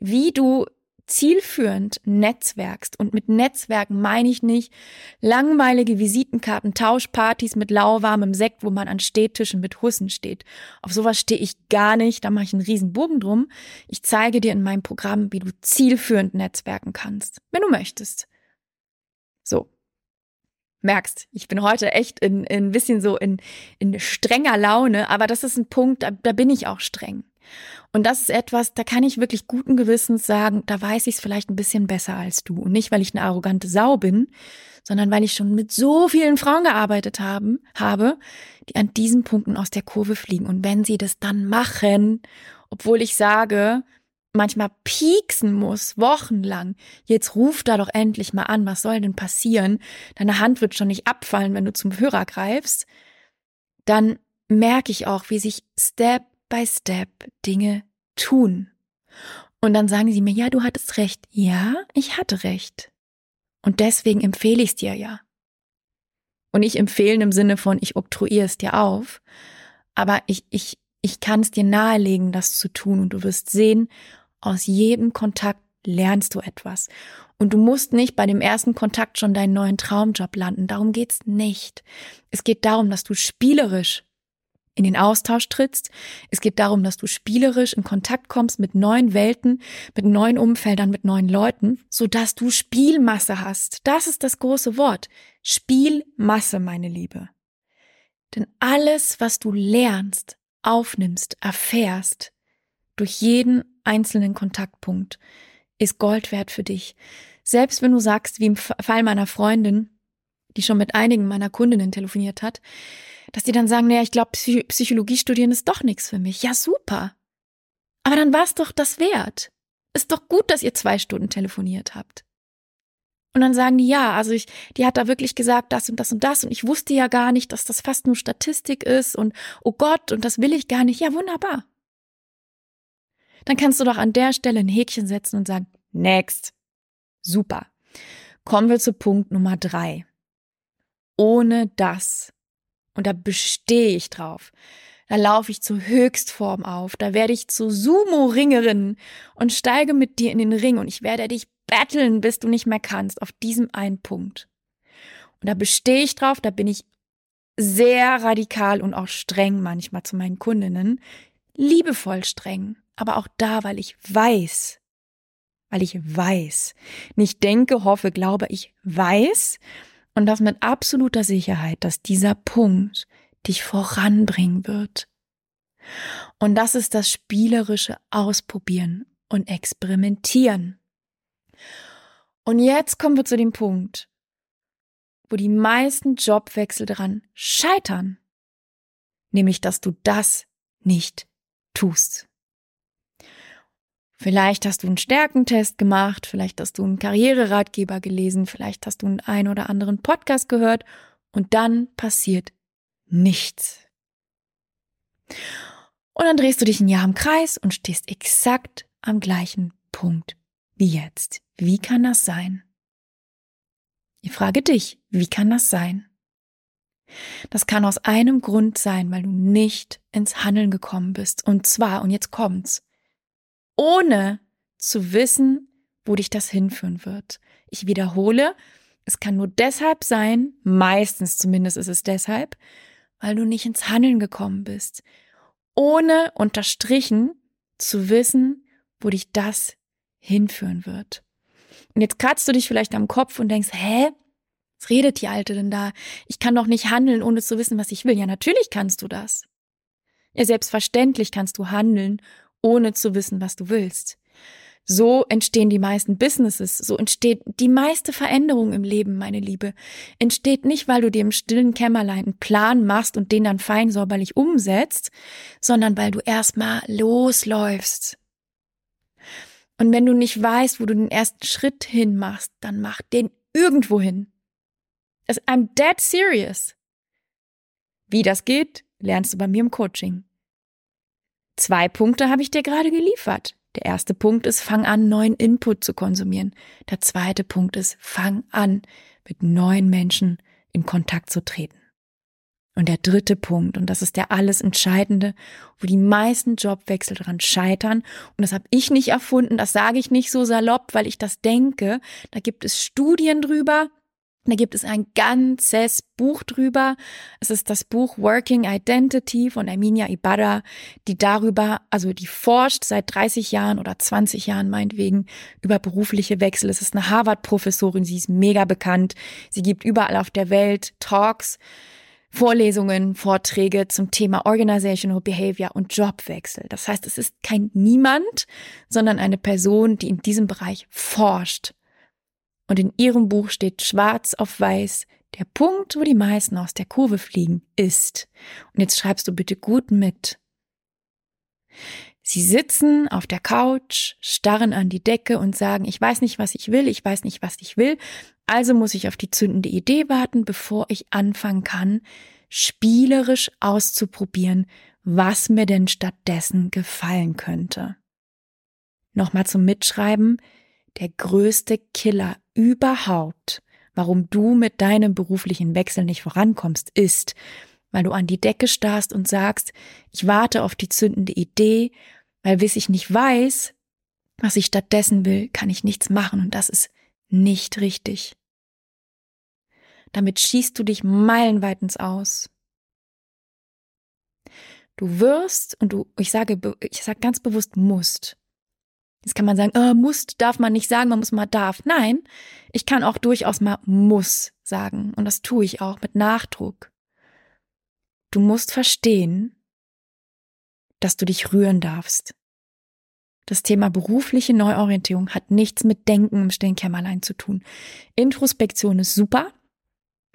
wie du zielführend netzwerkst. Und mit Netzwerken meine ich nicht langweilige Visitenkarten, Tauschpartys mit lauwarmem Sekt, wo man an Stehtischen mit Hussen steht. Auf sowas stehe ich gar nicht, da mache ich einen riesen Bogen drum. Ich zeige dir in meinem Programm, wie du zielführend netzwerken kannst, wenn du möchtest. So. Merkst, ich bin heute echt in, in ein bisschen so in, in strenger Laune, aber das ist ein Punkt, da, da bin ich auch streng. Und das ist etwas, da kann ich wirklich guten Gewissens sagen, da weiß ich es vielleicht ein bisschen besser als du. Und nicht, weil ich eine arrogante Sau bin, sondern weil ich schon mit so vielen Frauen gearbeitet haben, habe, die an diesen Punkten aus der Kurve fliegen. Und wenn sie das dann machen, obwohl ich sage, manchmal pieksen muss, wochenlang, jetzt ruf da doch endlich mal an, was soll denn passieren? Deine Hand wird schon nicht abfallen, wenn du zum Hörer greifst. Dann merke ich auch, wie sich Step by Step Dinge tun. Und dann sagen sie mir, ja, du hattest recht. Ja, ich hatte recht. Und deswegen empfehle ich es dir ja. Und ich empfehlen im Sinne von, ich oktroyiere es dir auf. Aber ich, ich, ich kann es dir nahelegen, das zu tun. Und du wirst sehen, aus jedem Kontakt lernst du etwas. Und du musst nicht bei dem ersten Kontakt schon deinen neuen Traumjob landen. Darum geht's nicht. Es geht darum, dass du spielerisch in den Austausch trittst. Es geht darum, dass du spielerisch in Kontakt kommst mit neuen Welten, mit neuen Umfeldern, mit neuen Leuten, so dass du Spielmasse hast. Das ist das große Wort. Spielmasse, meine Liebe. Denn alles, was du lernst, aufnimmst, erfährst, durch jeden einzelnen Kontaktpunkt, ist Gold wert für dich. Selbst wenn du sagst, wie im Fall meiner Freundin, die schon mit einigen meiner Kundinnen telefoniert hat, dass die dann sagen, naja, ich glaube, Psychologie studieren ist doch nichts für mich. Ja, super. Aber dann war es doch das wert. Ist doch gut, dass ihr zwei Stunden telefoniert habt. Und dann sagen die, ja, also ich, die hat da wirklich gesagt, das und das und das und ich wusste ja gar nicht, dass das fast nur Statistik ist und oh Gott, und das will ich gar nicht. Ja, wunderbar. Dann kannst du doch an der Stelle ein Häkchen setzen und sagen, next. Super. Kommen wir zu Punkt Nummer drei. Ohne das. Und da bestehe ich drauf. Da laufe ich zur Höchstform auf, da werde ich zur Sumo-Ringerin und steige mit dir in den Ring und ich werde dich betteln, bis du nicht mehr kannst, auf diesem einen Punkt. Und da bestehe ich drauf, da bin ich sehr radikal und auch streng manchmal zu meinen Kundinnen, liebevoll streng, aber auch da, weil ich weiß, weil ich weiß, nicht denke, hoffe, glaube, ich weiß und das mit absoluter Sicherheit, dass dieser Punkt dich voranbringen wird. Und das ist das spielerische Ausprobieren und Experimentieren. Und jetzt kommen wir zu dem Punkt, wo die meisten Jobwechsel daran scheitern, nämlich dass du das nicht tust. Vielleicht hast du einen Stärkentest gemacht, vielleicht hast du einen Karriereratgeber gelesen, vielleicht hast du einen ein oder anderen Podcast gehört und dann passiert nichts. Und dann drehst du dich ein Jahr im Kreis und stehst exakt am gleichen Punkt wie jetzt. Wie kann das sein? Ich frage dich, wie kann das sein? Das kann aus einem Grund sein, weil du nicht ins Handeln gekommen bist. Und zwar, und jetzt kommt's, ohne zu wissen, wo dich das hinführen wird. Ich wiederhole, es kann nur deshalb sein, meistens zumindest ist es deshalb, weil du nicht ins Handeln gekommen bist, ohne unterstrichen zu wissen, wo dich das hinführen wird. Und jetzt kratzt du dich vielleicht am Kopf und denkst, hä? Was redet die Alte denn da? Ich kann doch nicht handeln, ohne zu wissen, was ich will. Ja, natürlich kannst du das. Ja, selbstverständlich kannst du handeln, ohne zu wissen, was du willst. So entstehen die meisten Businesses, so entsteht die meiste Veränderung im Leben, meine Liebe. Entsteht nicht, weil du dir im stillen Kämmerlein einen Plan machst und den dann fein säuberlich umsetzt, sondern weil du erstmal losläufst. Und wenn du nicht weißt, wo du den ersten Schritt hin machst, dann mach den irgendwo hin. I'm dead serious. Wie das geht, lernst du bei mir im Coaching. Zwei Punkte habe ich dir gerade geliefert. Der erste Punkt ist, fang an, neuen Input zu konsumieren. Der zweite Punkt ist, fang an, mit neuen Menschen in Kontakt zu treten. Und der dritte Punkt, und das ist der alles Entscheidende, wo die meisten Jobwechsel daran scheitern, und das habe ich nicht erfunden, das sage ich nicht so salopp, weil ich das denke, da gibt es Studien drüber, da gibt es ein ganzes Buch drüber. Es ist das Buch Working Identity von Erminia Ibarra, die darüber, also die forscht seit 30 Jahren oder 20 Jahren meinetwegen über berufliche Wechsel. Es ist eine Harvard-Professorin, sie ist mega bekannt. Sie gibt überall auf der Welt Talks, Vorlesungen, Vorträge zum Thema Organizational Behavior und Jobwechsel. Das heißt, es ist kein Niemand, sondern eine Person, die in diesem Bereich forscht und in ihrem Buch steht schwarz auf weiß, der Punkt, wo die meisten aus der Kurve fliegen, ist. Und jetzt schreibst du bitte gut mit. Sie sitzen auf der Couch, starren an die Decke und sagen, ich weiß nicht, was ich will, ich weiß nicht, was ich will, also muss ich auf die zündende Idee warten, bevor ich anfangen kann, spielerisch auszuprobieren, was mir denn stattdessen gefallen könnte. Nochmal zum Mitschreiben, der größte Killer überhaupt, warum du mit deinem beruflichen Wechsel nicht vorankommst, ist, weil du an die Decke starrst und sagst, ich warte auf die zündende Idee, weil bis ich nicht weiß, was ich stattdessen will, kann ich nichts machen und das ist nicht richtig. Damit schießt du dich meilenweit ins Aus. Du wirst, und du, ich sage, ich sage ganz bewusst musst, Jetzt kann man sagen, äh, muss darf man nicht sagen, man muss mal darf. Nein, ich kann auch durchaus mal muss sagen. Und das tue ich auch mit Nachdruck. Du musst verstehen, dass du dich rühren darfst. Das Thema berufliche Neuorientierung hat nichts mit Denken im stillen Kämmerlein zu tun. Introspektion ist super.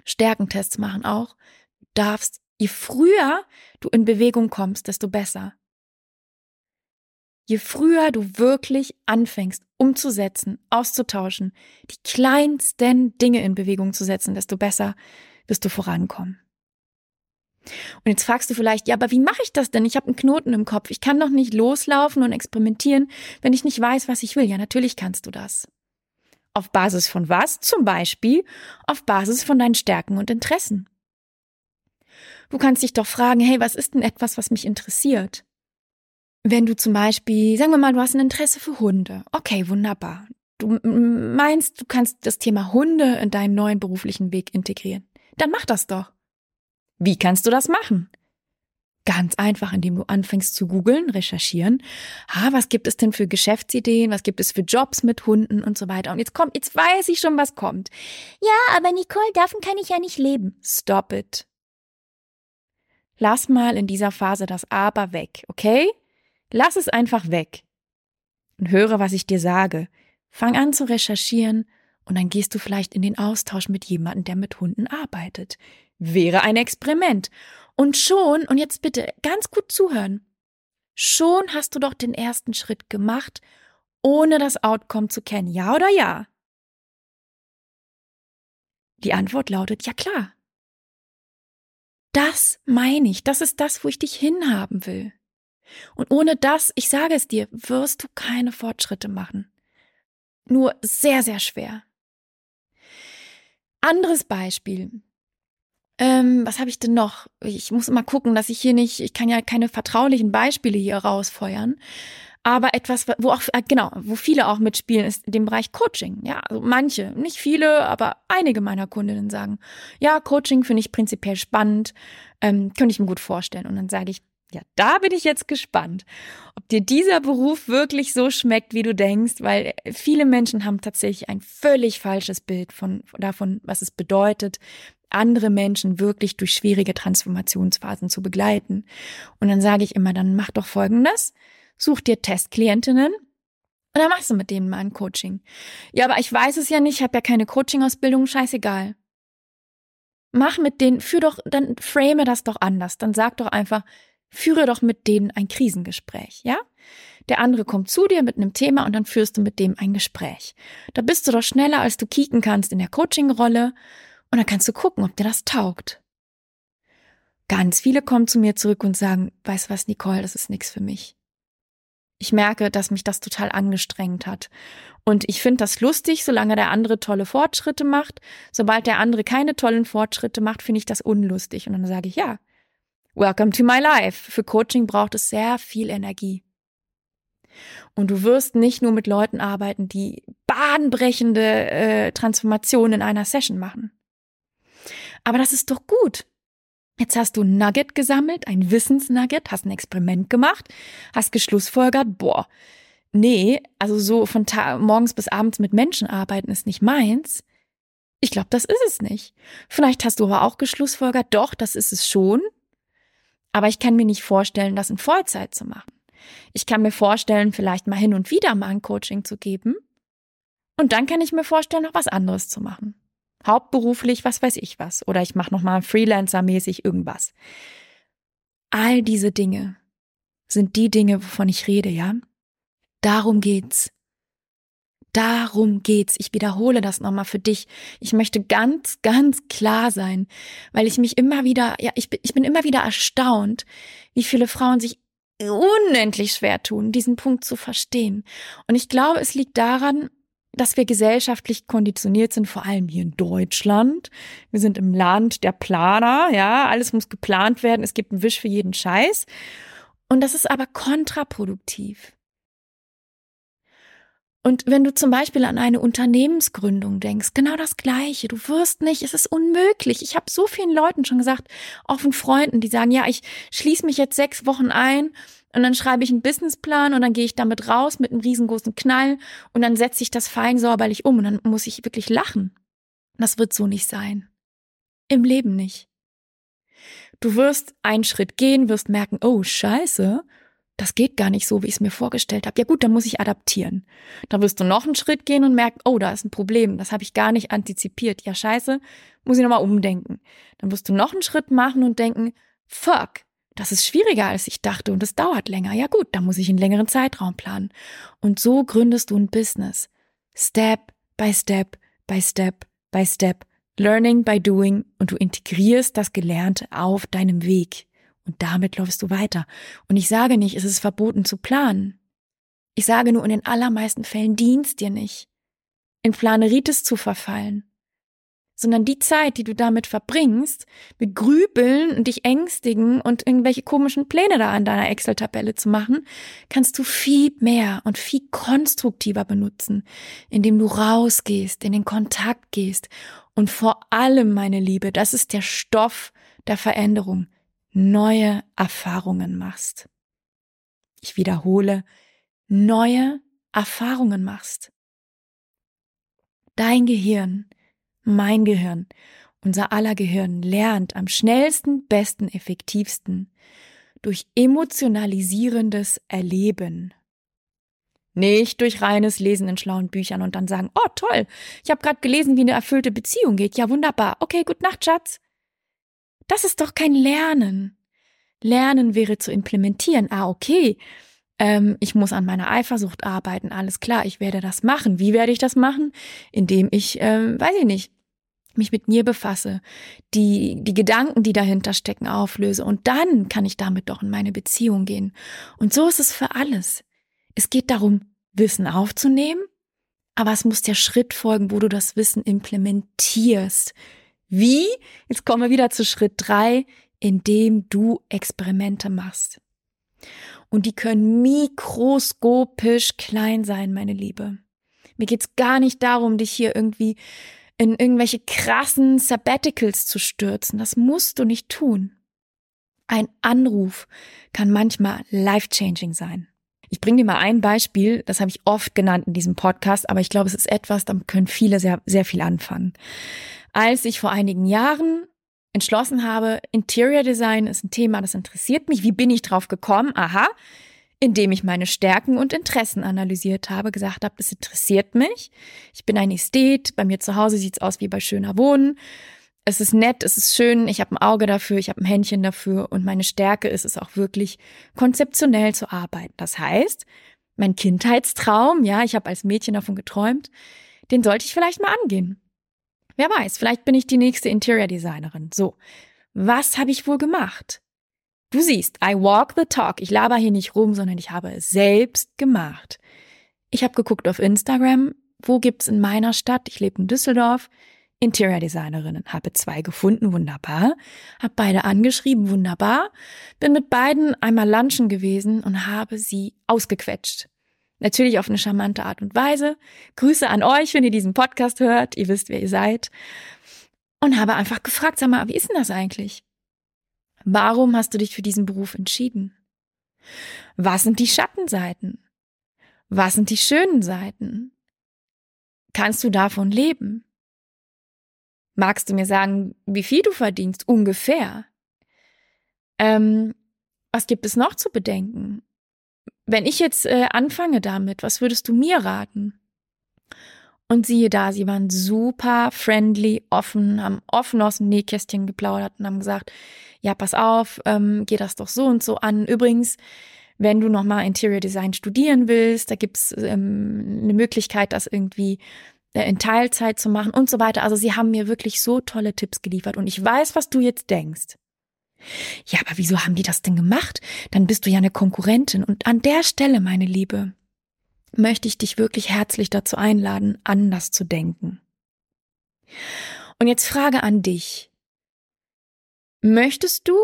Stärkentests machen auch. Du darfst, je früher du in Bewegung kommst, desto besser. Je früher du wirklich anfängst, umzusetzen, auszutauschen, die kleinsten Dinge in Bewegung zu setzen, desto besser wirst du vorankommen. Und jetzt fragst du vielleicht, ja, aber wie mache ich das denn? Ich habe einen Knoten im Kopf. Ich kann doch nicht loslaufen und experimentieren, wenn ich nicht weiß, was ich will. Ja, natürlich kannst du das. Auf Basis von was? Zum Beispiel auf Basis von deinen Stärken und Interessen. Du kannst dich doch fragen, hey, was ist denn etwas, was mich interessiert? Wenn du zum Beispiel, sagen wir mal, du hast ein Interesse für Hunde. Okay, wunderbar. Du meinst, du kannst das Thema Hunde in deinen neuen beruflichen Weg integrieren. Dann mach das doch. Wie kannst du das machen? Ganz einfach, indem du anfängst zu googeln, recherchieren. Ha, was gibt es denn für Geschäftsideen? Was gibt es für Jobs mit Hunden und so weiter? Und jetzt kommt, jetzt weiß ich schon, was kommt. Ja, aber Nicole, davon kann ich ja nicht leben. Stop it. Lass mal in dieser Phase das Aber weg, okay? Lass es einfach weg. Und höre, was ich dir sage. Fang an zu recherchieren und dann gehst du vielleicht in den Austausch mit jemandem, der mit Hunden arbeitet. Wäre ein Experiment. Und schon, und jetzt bitte ganz gut zuhören, schon hast du doch den ersten Schritt gemacht, ohne das Outcome zu kennen. Ja oder ja? Die Antwort lautet ja klar. Das meine ich, das ist das, wo ich dich hinhaben will. Und ohne das, ich sage es dir, wirst du keine Fortschritte machen. Nur sehr, sehr schwer. Anderes Beispiel. Ähm, was habe ich denn noch? Ich muss immer gucken, dass ich hier nicht, ich kann ja keine vertraulichen Beispiele hier rausfeuern. Aber etwas, wo auch, äh, genau, wo viele auch mitspielen, ist dem Bereich Coaching. Ja, also manche, nicht viele, aber einige meiner Kundinnen sagen, ja, Coaching finde ich prinzipiell spannend, ähm, könnte ich mir gut vorstellen. Und dann sage ich, ja, da bin ich jetzt gespannt, ob dir dieser Beruf wirklich so schmeckt, wie du denkst, weil viele Menschen haben tatsächlich ein völlig falsches Bild von, davon, was es bedeutet, andere Menschen wirklich durch schwierige Transformationsphasen zu begleiten. Und dann sage ich immer, dann mach doch Folgendes. Such dir Testklientinnen und dann machst du mit denen mal ein Coaching. Ja, aber ich weiß es ja nicht, ich habe ja keine Coaching-Ausbildung, scheißegal. Mach mit denen, führ doch, dann frame das doch anders. Dann sag doch einfach, führe doch mit denen ein Krisengespräch, ja? Der andere kommt zu dir mit einem Thema und dann führst du mit dem ein Gespräch. Da bist du doch schneller, als du kicken kannst in der Coaching-Rolle und dann kannst du gucken, ob dir das taugt. Ganz viele kommen zu mir zurück und sagen, weißt was, Nicole, das ist nichts für mich. Ich merke, dass mich das total angestrengt hat. Und ich finde das lustig, solange der andere tolle Fortschritte macht. Sobald der andere keine tollen Fortschritte macht, finde ich das unlustig. Und dann sage ich, ja, welcome to my life. Für Coaching braucht es sehr viel Energie. Und du wirst nicht nur mit Leuten arbeiten, die bahnbrechende äh, Transformationen in einer Session machen. Aber das ist doch gut. Jetzt hast du ein Nugget gesammelt, ein Wissensnugget, hast ein Experiment gemacht, hast geschlussfolgert, boah, nee, also so von morgens bis abends mit Menschen arbeiten ist nicht meins. Ich glaube, das ist es nicht. Vielleicht hast du aber auch geschlussfolgert, doch, das ist es schon. Aber ich kann mir nicht vorstellen, das in Vollzeit zu machen. Ich kann mir vorstellen, vielleicht mal hin und wieder mal ein Coaching zu geben. Und dann kann ich mir vorstellen, noch was anderes zu machen hauptberuflich, was weiß ich was. Oder ich mache nochmal Freelancer-mäßig irgendwas. All diese Dinge sind die Dinge, wovon ich rede, ja? Darum geht's. Darum geht's. Ich wiederhole das nochmal für dich. Ich möchte ganz, ganz klar sein, weil ich mich immer wieder, ja, ich bin, ich bin immer wieder erstaunt, wie viele Frauen sich unendlich schwer tun, diesen Punkt zu verstehen. Und ich glaube, es liegt daran, dass wir gesellschaftlich konditioniert sind, vor allem hier in Deutschland. Wir sind im Land der Planer, ja, alles muss geplant werden, es gibt einen Wisch für jeden Scheiß. Und das ist aber kontraproduktiv. Und wenn du zum Beispiel an eine Unternehmensgründung denkst, genau das Gleiche. Du wirst nicht, es ist unmöglich. Ich habe so vielen Leuten schon gesagt, auch von Freunden, die sagen, ja, ich schließe mich jetzt sechs Wochen ein und dann schreibe ich einen Businessplan und dann gehe ich damit raus mit einem riesengroßen Knall und dann setze ich das fein säuberlich um und dann muss ich wirklich lachen. Das wird so nicht sein. Im Leben nicht. Du wirst einen Schritt gehen, wirst merken, oh scheiße, das geht gar nicht so, wie ich es mir vorgestellt habe. Ja gut, dann muss ich adaptieren. Dann wirst du noch einen Schritt gehen und merken, oh, da ist ein Problem, das habe ich gar nicht antizipiert. Ja scheiße, muss ich nochmal umdenken. Dann wirst du noch einen Schritt machen und denken, fuck, das ist schwieriger, als ich dachte und es dauert länger. Ja gut, da muss ich einen längeren Zeitraum planen. Und so gründest du ein Business. Step by Step by Step by Step. Learning by doing und du integrierst das Gelernte auf deinem Weg. Und damit läufst du weiter. Und ich sage nicht, es ist verboten zu planen. Ich sage nur, in den allermeisten Fällen dienst dir nicht, in Planeritis zu verfallen sondern die Zeit, die du damit verbringst, mit Grübeln und dich ängstigen und irgendwelche komischen Pläne da an deiner Excel-Tabelle zu machen, kannst du viel mehr und viel konstruktiver benutzen, indem du rausgehst, in den Kontakt gehst und vor allem, meine Liebe, das ist der Stoff der Veränderung, neue Erfahrungen machst. Ich wiederhole, neue Erfahrungen machst. Dein Gehirn, mein Gehirn, unser aller Gehirn lernt am schnellsten, besten, effektivsten durch emotionalisierendes Erleben. Nicht durch reines Lesen in schlauen Büchern und dann sagen, oh toll, ich habe gerade gelesen, wie eine erfüllte Beziehung geht. Ja, wunderbar. Okay, gut Nacht, Schatz. Das ist doch kein Lernen. Lernen wäre zu implementieren. Ah, okay. Ähm, ich muss an meiner Eifersucht arbeiten. Alles klar, ich werde das machen. Wie werde ich das machen? Indem ich, ähm, weiß ich nicht, mich mit mir befasse, die, die Gedanken, die dahinter stecken, auflöse. Und dann kann ich damit doch in meine Beziehung gehen. Und so ist es für alles. Es geht darum, Wissen aufzunehmen, aber es muss der Schritt folgen, wo du das Wissen implementierst. Wie? Jetzt kommen wir wieder zu Schritt drei, indem du Experimente machst. Und die können mikroskopisch klein sein, meine Liebe. Mir geht's gar nicht darum, dich hier irgendwie in irgendwelche krassen Sabbaticals zu stürzen. Das musst du nicht tun. Ein Anruf kann manchmal life-changing sein. Ich bringe dir mal ein Beispiel, das habe ich oft genannt in diesem Podcast, aber ich glaube, es ist etwas, damit können viele sehr, sehr viel anfangen. Als ich vor einigen Jahren entschlossen habe, Interior Design ist ein Thema, das interessiert mich. Wie bin ich drauf gekommen? Aha, indem ich meine Stärken und Interessen analysiert habe, gesagt habe, das interessiert mich. Ich bin ein Ästhet, bei mir zu Hause sieht's aus wie bei schöner Wohnen. Es ist nett, es ist schön, ich habe ein Auge dafür, ich habe ein Händchen dafür und meine Stärke ist es auch wirklich konzeptionell zu arbeiten. Das heißt, mein Kindheitstraum, ja, ich habe als Mädchen davon geträumt, den sollte ich vielleicht mal angehen. Wer weiß, vielleicht bin ich die nächste Interior Designerin. So, was habe ich wohl gemacht? Du siehst, I walk the talk. Ich laber hier nicht rum, sondern ich habe es selbst gemacht. Ich habe geguckt auf Instagram, wo gibt's in meiner Stadt, ich lebe in Düsseldorf, Interior Designerinnen. Habe zwei gefunden, wunderbar. Habe beide angeschrieben, wunderbar. Bin mit beiden einmal lunchen gewesen und habe sie ausgequetscht. Natürlich auf eine charmante Art und Weise. Grüße an euch, wenn ihr diesen Podcast hört. Ihr wisst, wer ihr seid. Und habe einfach gefragt, sag mal, wie ist denn das eigentlich? Warum hast du dich für diesen Beruf entschieden? Was sind die Schattenseiten? Was sind die schönen Seiten? Kannst du davon leben? Magst du mir sagen, wie viel du verdienst? Ungefähr. Ähm, was gibt es noch zu bedenken? Wenn ich jetzt äh, anfange damit, was würdest du mir raten? Und siehe da, sie waren super friendly, offen, haben offen aus dem Nähkästchen geplaudert und haben gesagt, ja, pass auf, ähm, geh das doch so und so an. Übrigens, wenn du nochmal Interior Design studieren willst, da gibt's ähm, eine Möglichkeit, das irgendwie in Teilzeit zu machen und so weiter. Also sie haben mir wirklich so tolle Tipps geliefert und ich weiß, was du jetzt denkst. Ja, aber wieso haben die das denn gemacht? Dann bist du ja eine Konkurrentin. Und an der Stelle, meine Liebe, möchte ich dich wirklich herzlich dazu einladen, anders zu denken. Und jetzt Frage an dich. Möchtest du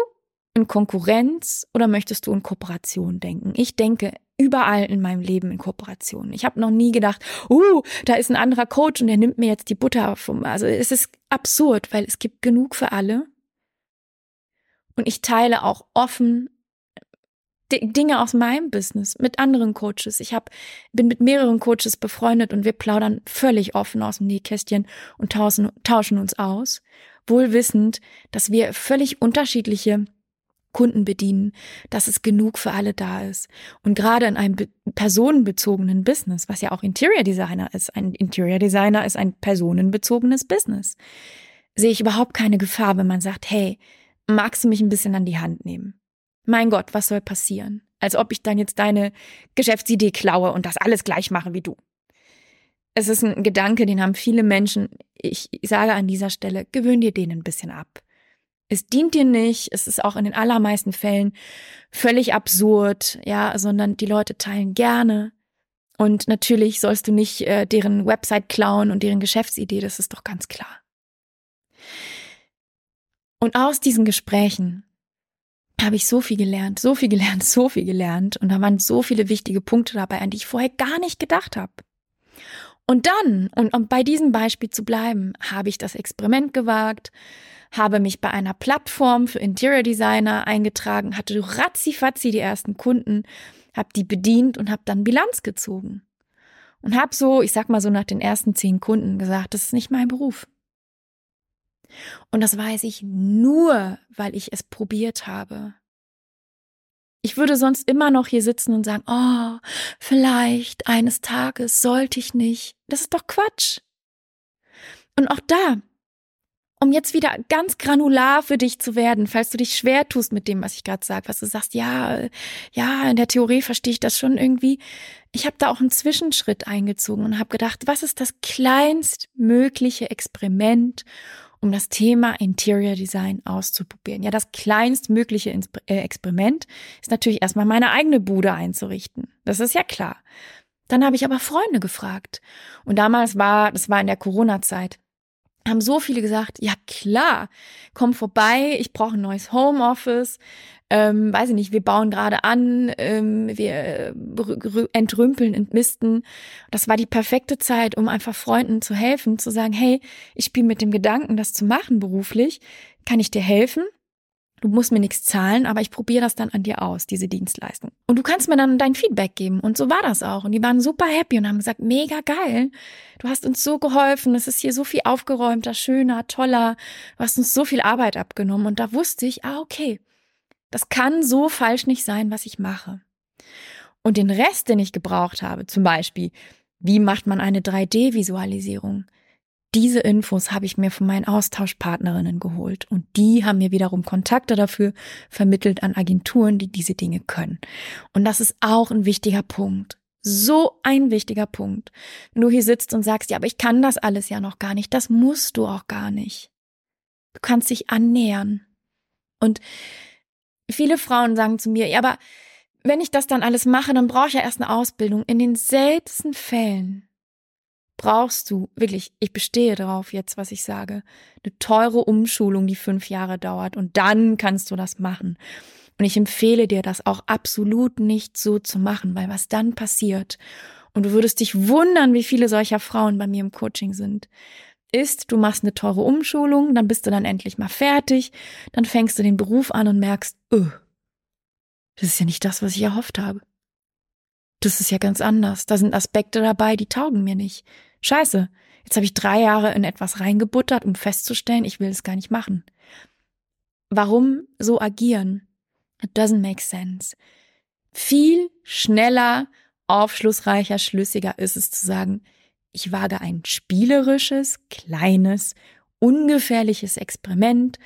in Konkurrenz oder möchtest du in Kooperation denken? Ich denke überall in meinem Leben in Kooperation. Ich habe noch nie gedacht, uh, da ist ein anderer Coach und der nimmt mir jetzt die Butter vom. Also es ist absurd, weil es gibt genug für alle. Und ich teile auch offen Dinge aus meinem Business mit anderen Coaches. Ich hab, bin mit mehreren Coaches befreundet und wir plaudern völlig offen aus dem Nähkästchen und tauschen, tauschen uns aus, wohl wissend, dass wir völlig unterschiedliche Kunden bedienen, dass es genug für alle da ist. Und gerade in einem personenbezogenen Business, was ja auch Interior Designer ist, ein Interior Designer ist ein personenbezogenes Business, sehe ich überhaupt keine Gefahr, wenn man sagt, hey, magst du mich ein bisschen an die Hand nehmen? mein Gott, was soll passieren? Als ob ich dann jetzt deine Geschäftsidee klaue und das alles gleich mache wie du. Es ist ein Gedanke, den haben viele Menschen. Ich sage an dieser Stelle, gewöhn dir den ein bisschen ab. Es dient dir nicht, es ist auch in den allermeisten Fällen völlig absurd, ja, sondern die Leute teilen gerne. Und natürlich sollst du nicht äh, deren Website klauen und deren Geschäftsidee, das ist doch ganz klar. Und aus diesen Gesprächen habe ich so viel gelernt, so viel gelernt, so viel gelernt. Und da waren so viele wichtige Punkte dabei, an die ich vorher gar nicht gedacht habe. Und dann, und um bei diesem Beispiel zu bleiben, habe ich das Experiment gewagt, habe mich bei einer Plattform für Interior Designer eingetragen, hatte ratzifatzi die ersten Kunden, habe die bedient und habe dann Bilanz gezogen. Und habe so, ich sag mal so nach den ersten zehn Kunden gesagt, das ist nicht mein Beruf. Und das weiß ich nur, weil ich es probiert habe. Ich würde sonst immer noch hier sitzen und sagen, oh, vielleicht eines Tages sollte ich nicht. Das ist doch Quatsch. Und auch da, um jetzt wieder ganz granular für dich zu werden, falls du dich schwer tust mit dem, was ich gerade sage, was du sagst, ja, ja, in der Theorie verstehe ich das schon irgendwie. Ich habe da auch einen Zwischenschritt eingezogen und habe gedacht, was ist das kleinstmögliche Experiment, um das Thema Interior Design auszuprobieren. Ja, das kleinstmögliche äh, Experiment ist natürlich erstmal meine eigene Bude einzurichten. Das ist ja klar. Dann habe ich aber Freunde gefragt. Und damals war, das war in der Corona-Zeit, haben so viele gesagt, ja klar, komm vorbei, ich brauche ein neues Homeoffice, ähm, weiß ich nicht, wir bauen gerade an, ähm, wir äh, entrümpeln, entmisten. Das war die perfekte Zeit, um einfach Freunden zu helfen, zu sagen, hey, ich spiele mit dem Gedanken, das zu machen beruflich, kann ich dir helfen? Du musst mir nichts zahlen, aber ich probiere das dann an dir aus, diese Dienstleistung. Und du kannst mir dann dein Feedback geben. Und so war das auch. Und die waren super happy und haben gesagt, mega geil. Du hast uns so geholfen. Es ist hier so viel aufgeräumter, schöner, toller. Du hast uns so viel Arbeit abgenommen. Und da wusste ich, ah, okay, das kann so falsch nicht sein, was ich mache. Und den Rest, den ich gebraucht habe, zum Beispiel, wie macht man eine 3D-Visualisierung? Diese Infos habe ich mir von meinen Austauschpartnerinnen geholt und die haben mir wiederum Kontakte dafür vermittelt an Agenturen, die diese Dinge können. Und das ist auch ein wichtiger Punkt. So ein wichtiger Punkt. Wenn du hier sitzt und sagst, ja, aber ich kann das alles ja noch gar nicht, das musst du auch gar nicht. Du kannst dich annähern. Und viele Frauen sagen zu mir, ja, aber wenn ich das dann alles mache, dann brauche ich ja erst eine Ausbildung. In den seltensten Fällen brauchst du wirklich, ich bestehe darauf jetzt, was ich sage, eine teure Umschulung, die fünf Jahre dauert und dann kannst du das machen. Und ich empfehle dir das auch absolut nicht so zu machen, weil was dann passiert, und du würdest dich wundern, wie viele solcher Frauen bei mir im Coaching sind, ist, du machst eine teure Umschulung, dann bist du dann endlich mal fertig, dann fängst du den Beruf an und merkst, öh, das ist ja nicht das, was ich erhofft habe. Das ist ja ganz anders. Da sind Aspekte dabei, die taugen mir nicht. Scheiße, jetzt habe ich drei Jahre in etwas reingebuttert, um festzustellen, ich will es gar nicht machen. Warum so agieren? It doesn't make sense. Viel schneller, aufschlussreicher, schlüssiger ist es zu sagen, ich wage ein spielerisches, kleines, ungefährliches Experiment,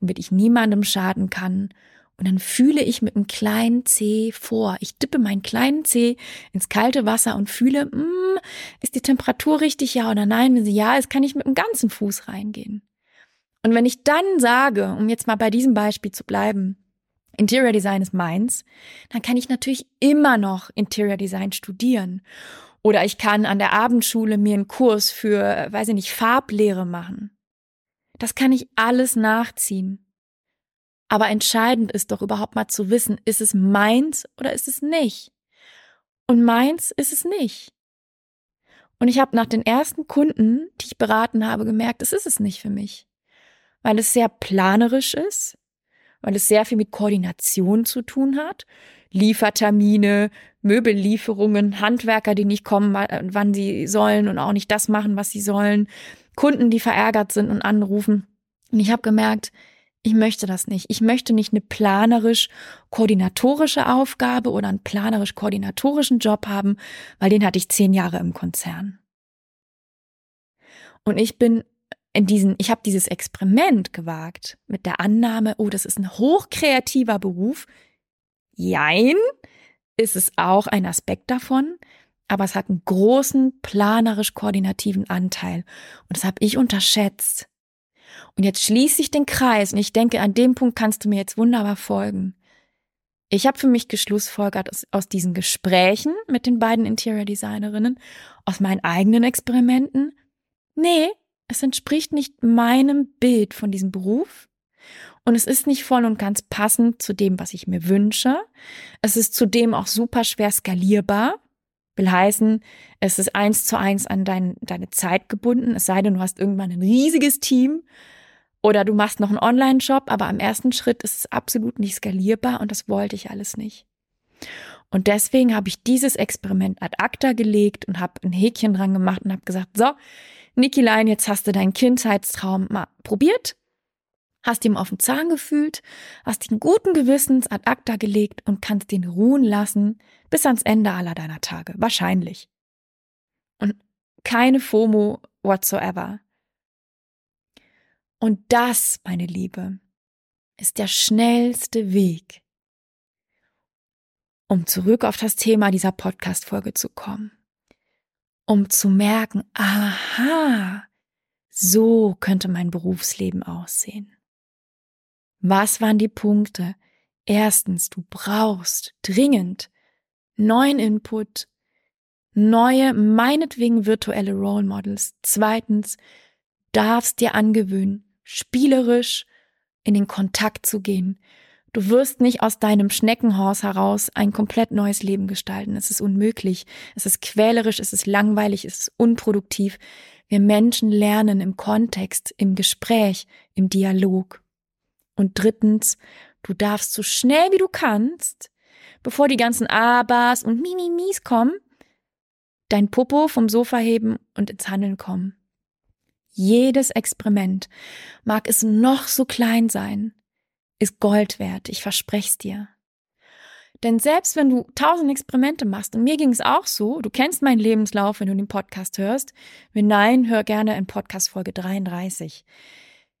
womit ich niemandem schaden kann und dann fühle ich mit einem kleinen Zeh vor. Ich dippe meinen kleinen Zeh ins kalte Wasser und fühle, mm, ist die Temperatur richtig, ja oder nein? Wenn sie ja ist, kann ich mit dem ganzen Fuß reingehen. Und wenn ich dann sage, um jetzt mal bei diesem Beispiel zu bleiben, Interior Design ist meins, dann kann ich natürlich immer noch Interior Design studieren. Oder ich kann an der Abendschule mir einen Kurs für, weiß ich nicht, Farblehre machen. Das kann ich alles nachziehen. Aber entscheidend ist doch überhaupt mal zu wissen, ist es meins oder ist es nicht? Und meins ist es nicht. Und ich habe nach den ersten Kunden, die ich beraten habe, gemerkt, es ist es nicht für mich. Weil es sehr planerisch ist, weil es sehr viel mit Koordination zu tun hat. Liefertermine, Möbellieferungen, Handwerker, die nicht kommen, wann sie sollen und auch nicht das machen, was sie sollen, Kunden, die verärgert sind und anrufen. Und ich habe gemerkt, ich möchte das nicht. Ich möchte nicht eine planerisch-koordinatorische Aufgabe oder einen planerisch-koordinatorischen Job haben, weil den hatte ich zehn Jahre im Konzern. Und ich bin in diesen, ich habe dieses Experiment gewagt mit der Annahme, oh, das ist ein hochkreativer Beruf. Jein, ist es auch ein Aspekt davon, aber es hat einen großen planerisch-koordinativen Anteil. Und das habe ich unterschätzt. Und jetzt schließe ich den Kreis und ich denke, an dem Punkt kannst du mir jetzt wunderbar folgen. Ich habe für mich geschlussfolgert aus, aus diesen Gesprächen mit den beiden Interior Designerinnen, aus meinen eigenen Experimenten. Nee, es entspricht nicht meinem Bild von diesem Beruf. Und es ist nicht voll und ganz passend zu dem, was ich mir wünsche. Es ist zudem auch super schwer skalierbar. Will heißen, es ist eins zu eins an dein, deine Zeit gebunden, es sei denn, du hast irgendwann ein riesiges Team oder du machst noch einen Online-Shop, aber am ersten Schritt ist es absolut nicht skalierbar und das wollte ich alles nicht. Und deswegen habe ich dieses Experiment ad acta gelegt und habe ein Häkchen dran gemacht und habe gesagt, so, Nikilein, jetzt hast du deinen Kindheitstraum mal probiert, hast ihm auf den Zahn gefühlt, hast ihn guten Gewissens ad acta gelegt und kannst ihn ruhen lassen bis ans Ende aller deiner Tage. Wahrscheinlich. Und keine FOMO whatsoever. Und das, meine Liebe, ist der schnellste Weg, um zurück auf das Thema dieser Podcast-Folge zu kommen. Um zu merken, aha, so könnte mein Berufsleben aussehen. Was waren die Punkte? Erstens, du brauchst dringend neuen Input, neue, meinetwegen virtuelle Role Models. Zweitens, darfst dir angewöhnen, spielerisch in den Kontakt zu gehen. Du wirst nicht aus deinem Schneckenhaus heraus ein komplett neues Leben gestalten. Es ist unmöglich. Es ist quälerisch, es ist langweilig, es ist unproduktiv. Wir Menschen lernen im Kontext, im Gespräch, im Dialog. Und drittens, du darfst so schnell wie du kannst, bevor die ganzen Abas und Mimimis kommen, dein Popo vom Sofa heben und ins Handeln kommen. Jedes Experiment, mag es noch so klein sein, ist Gold wert, ich verspreche dir. Denn selbst wenn du tausend Experimente machst, und mir ging es auch so, du kennst meinen Lebenslauf, wenn du den Podcast hörst, wenn nein, hör gerne in Podcast Folge 33.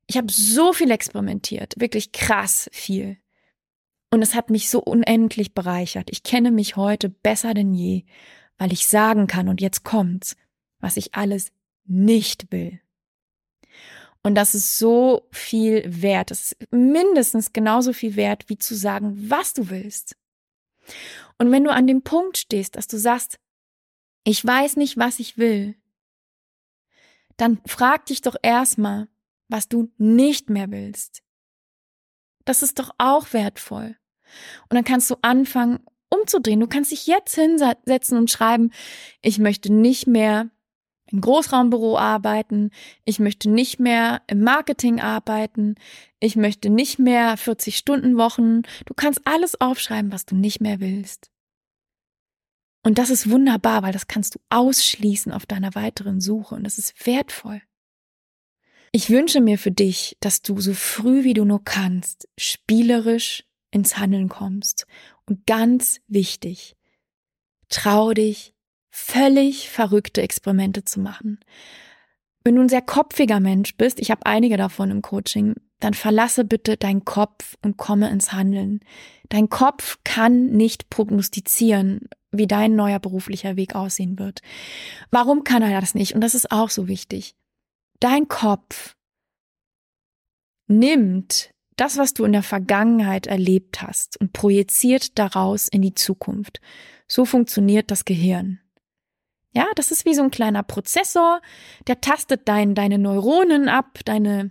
Ich habe so viel experimentiert, wirklich krass viel. Und es hat mich so unendlich bereichert. Ich kenne mich heute besser denn je, weil ich sagen kann, und jetzt kommt's, was ich alles nicht will. Und das ist so viel wert. Das ist mindestens genauso viel wert, wie zu sagen, was du willst. Und wenn du an dem Punkt stehst, dass du sagst, ich weiß nicht, was ich will, dann frag dich doch erstmal, was du nicht mehr willst. Das ist doch auch wertvoll. Und dann kannst du anfangen, umzudrehen. Du kannst dich jetzt hinsetzen und schreiben, ich möchte nicht mehr im Großraumbüro arbeiten, ich möchte nicht mehr im Marketing arbeiten, ich möchte nicht mehr 40 Stunden Wochen. Du kannst alles aufschreiben, was du nicht mehr willst. Und das ist wunderbar, weil das kannst du ausschließen auf deiner weiteren Suche und das ist wertvoll. Ich wünsche mir für dich, dass du so früh wie du nur kannst, spielerisch ins Handeln kommst. Und ganz wichtig, trau dich, völlig verrückte Experimente zu machen. Wenn du ein sehr kopfiger Mensch bist, ich habe einige davon im Coaching, dann verlasse bitte deinen Kopf und komme ins Handeln. Dein Kopf kann nicht prognostizieren, wie dein neuer beruflicher Weg aussehen wird. Warum kann er das nicht? Und das ist auch so wichtig dein Kopf nimmt das, was du in der Vergangenheit erlebt hast und projiziert daraus in die Zukunft. So funktioniert das Gehirn. Ja, das ist wie so ein kleiner Prozessor, der tastet dein, deine Neuronen ab, deine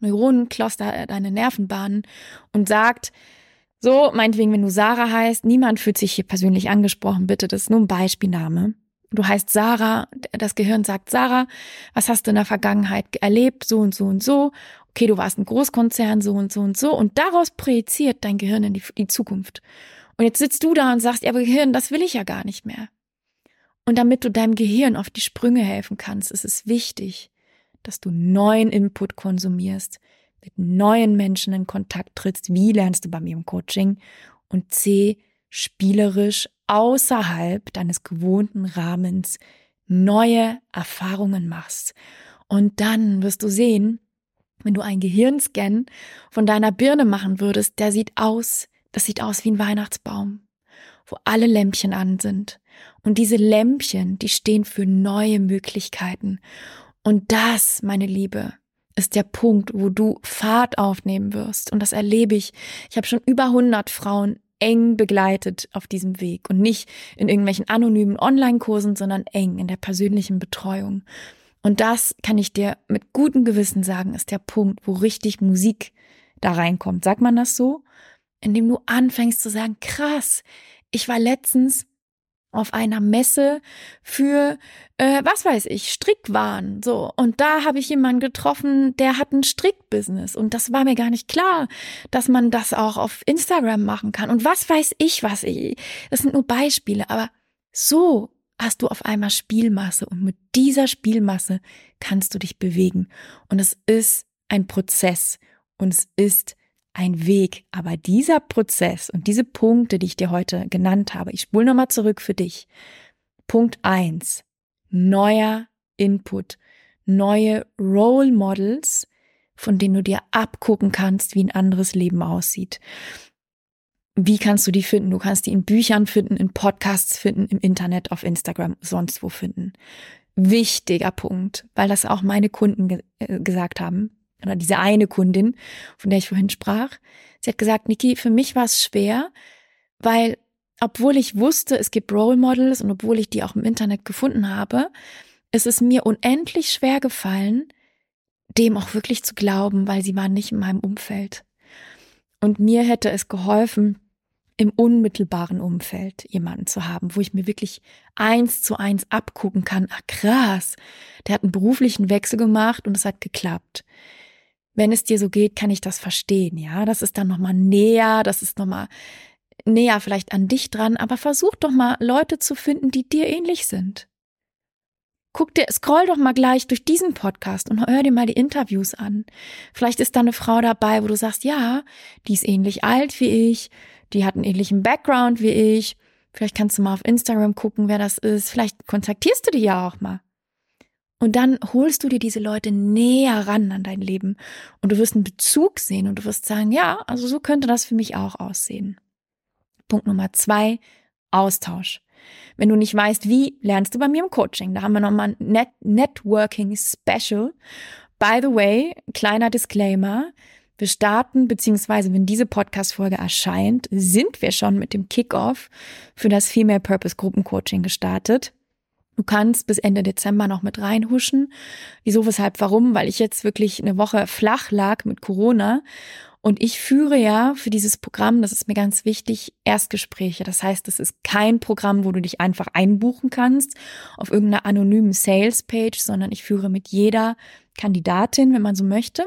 Neuronencluster, deine Nervenbahnen und sagt, so, meinetwegen, wenn du Sarah heißt, niemand fühlt sich hier persönlich angesprochen, bitte, das ist nur ein Beispielname. Du heißt Sarah, das Gehirn sagt Sarah, was hast du in der Vergangenheit erlebt, so und so und so. Okay, du warst ein Großkonzern, so und so und so. Und daraus projiziert dein Gehirn in die, die Zukunft. Und jetzt sitzt du da und sagst, ja, aber Gehirn, das will ich ja gar nicht mehr. Und damit du deinem Gehirn auf die Sprünge helfen kannst, ist es wichtig, dass du neuen Input konsumierst, mit neuen Menschen in Kontakt trittst. Wie lernst du bei mir im Coaching? Und C, spielerisch außerhalb deines gewohnten Rahmens neue Erfahrungen machst. Und dann wirst du sehen, wenn du einen Gehirnscan von deiner Birne machen würdest, der sieht aus, das sieht aus wie ein Weihnachtsbaum, wo alle Lämpchen an sind. Und diese Lämpchen, die stehen für neue Möglichkeiten. Und das, meine Liebe, ist der Punkt, wo du Fahrt aufnehmen wirst. Und das erlebe ich. Ich habe schon über 100 Frauen eng begleitet auf diesem Weg und nicht in irgendwelchen anonymen Online-Kursen, sondern eng in der persönlichen Betreuung. Und das kann ich dir mit gutem Gewissen sagen, ist der Punkt, wo richtig Musik da reinkommt. Sagt man das so? Indem du anfängst zu sagen, krass, ich war letztens auf einer Messe für, äh, was weiß ich, Strickwaren. So. Und da habe ich jemanden getroffen, der hat ein Strickbusiness. Und das war mir gar nicht klar, dass man das auch auf Instagram machen kann. Und was weiß ich, was ich. Das sind nur Beispiele. Aber so hast du auf einmal Spielmasse. Und mit dieser Spielmasse kannst du dich bewegen. Und es ist ein Prozess. Und es ist ein Weg. Aber dieser Prozess und diese Punkte, die ich dir heute genannt habe, ich spule nochmal zurück für dich. Punkt eins: Neuer Input, neue Role Models, von denen du dir abgucken kannst, wie ein anderes Leben aussieht. Wie kannst du die finden? Du kannst die in Büchern finden, in Podcasts finden, im Internet, auf Instagram, sonst wo finden. Wichtiger Punkt, weil das auch meine Kunden ge äh, gesagt haben oder diese eine Kundin, von der ich vorhin sprach, sie hat gesagt, Niki, für mich war es schwer, weil obwohl ich wusste, es gibt Role Models und obwohl ich die auch im Internet gefunden habe, ist es mir unendlich schwer gefallen, dem auch wirklich zu glauben, weil sie waren nicht in meinem Umfeld. Und mir hätte es geholfen, im unmittelbaren Umfeld jemanden zu haben, wo ich mir wirklich eins zu eins abgucken kann. Ah, krass, der hat einen beruflichen Wechsel gemacht und es hat geklappt wenn es dir so geht, kann ich das verstehen, ja. Das ist dann nochmal näher, das ist nochmal näher vielleicht an dich dran, aber versuch doch mal Leute zu finden, die dir ähnlich sind. Guck dir, scroll doch mal gleich durch diesen Podcast und hör dir mal die Interviews an. Vielleicht ist da eine Frau dabei, wo du sagst, ja, die ist ähnlich alt wie ich, die hat einen ähnlichen Background wie ich. Vielleicht kannst du mal auf Instagram gucken, wer das ist. Vielleicht kontaktierst du die ja auch mal. Und dann holst du dir diese Leute näher ran an dein Leben und du wirst einen Bezug sehen und du wirst sagen, ja, also so könnte das für mich auch aussehen. Punkt Nummer zwei, Austausch. Wenn du nicht weißt, wie, lernst du bei mir im Coaching. Da haben wir nochmal ein Net Networking Special. By the way, kleiner Disclaimer. Wir starten, beziehungsweise wenn diese Podcast-Folge erscheint, sind wir schon mit dem Kickoff für das Female Purpose Gruppencoaching gestartet. Du kannst bis Ende Dezember noch mit reinhuschen. Wieso, weshalb, warum? Weil ich jetzt wirklich eine Woche flach lag mit Corona. Und ich führe ja für dieses Programm, das ist mir ganz wichtig, Erstgespräche. Das heißt, es ist kein Programm, wo du dich einfach einbuchen kannst auf irgendeiner anonymen Sales-Page, sondern ich führe mit jeder Kandidatin, wenn man so möchte,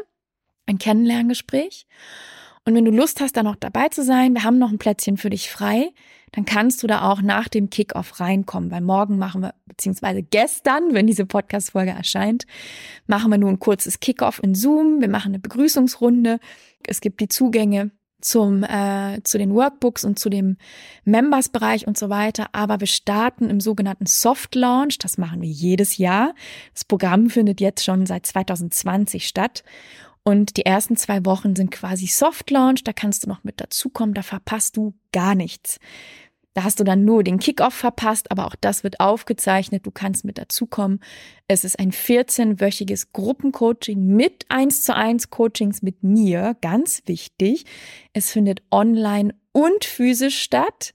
ein Kennenlerngespräch. Und wenn du Lust hast, da noch dabei zu sein, wir haben noch ein Plätzchen für dich frei dann kannst du da auch nach dem Kickoff reinkommen, weil morgen machen wir, beziehungsweise gestern, wenn diese Podcast-Folge erscheint, machen wir nur ein kurzes Kickoff in Zoom. Wir machen eine Begrüßungsrunde. Es gibt die Zugänge zum äh, zu den Workbooks und zu dem Members-Bereich und so weiter. Aber wir starten im sogenannten Soft Launch. Das machen wir jedes Jahr. Das Programm findet jetzt schon seit 2020 statt. Und die ersten zwei Wochen sind quasi Soft Launch, da kannst du noch mit dazukommen, da verpasst du gar nichts. Da hast du dann nur den Kickoff verpasst, aber auch das wird aufgezeichnet. Du kannst mit dazukommen. Es ist ein 14-wöchiges Gruppencoaching mit 1 zu 1 Coachings mit mir. Ganz wichtig. Es findet online und physisch statt.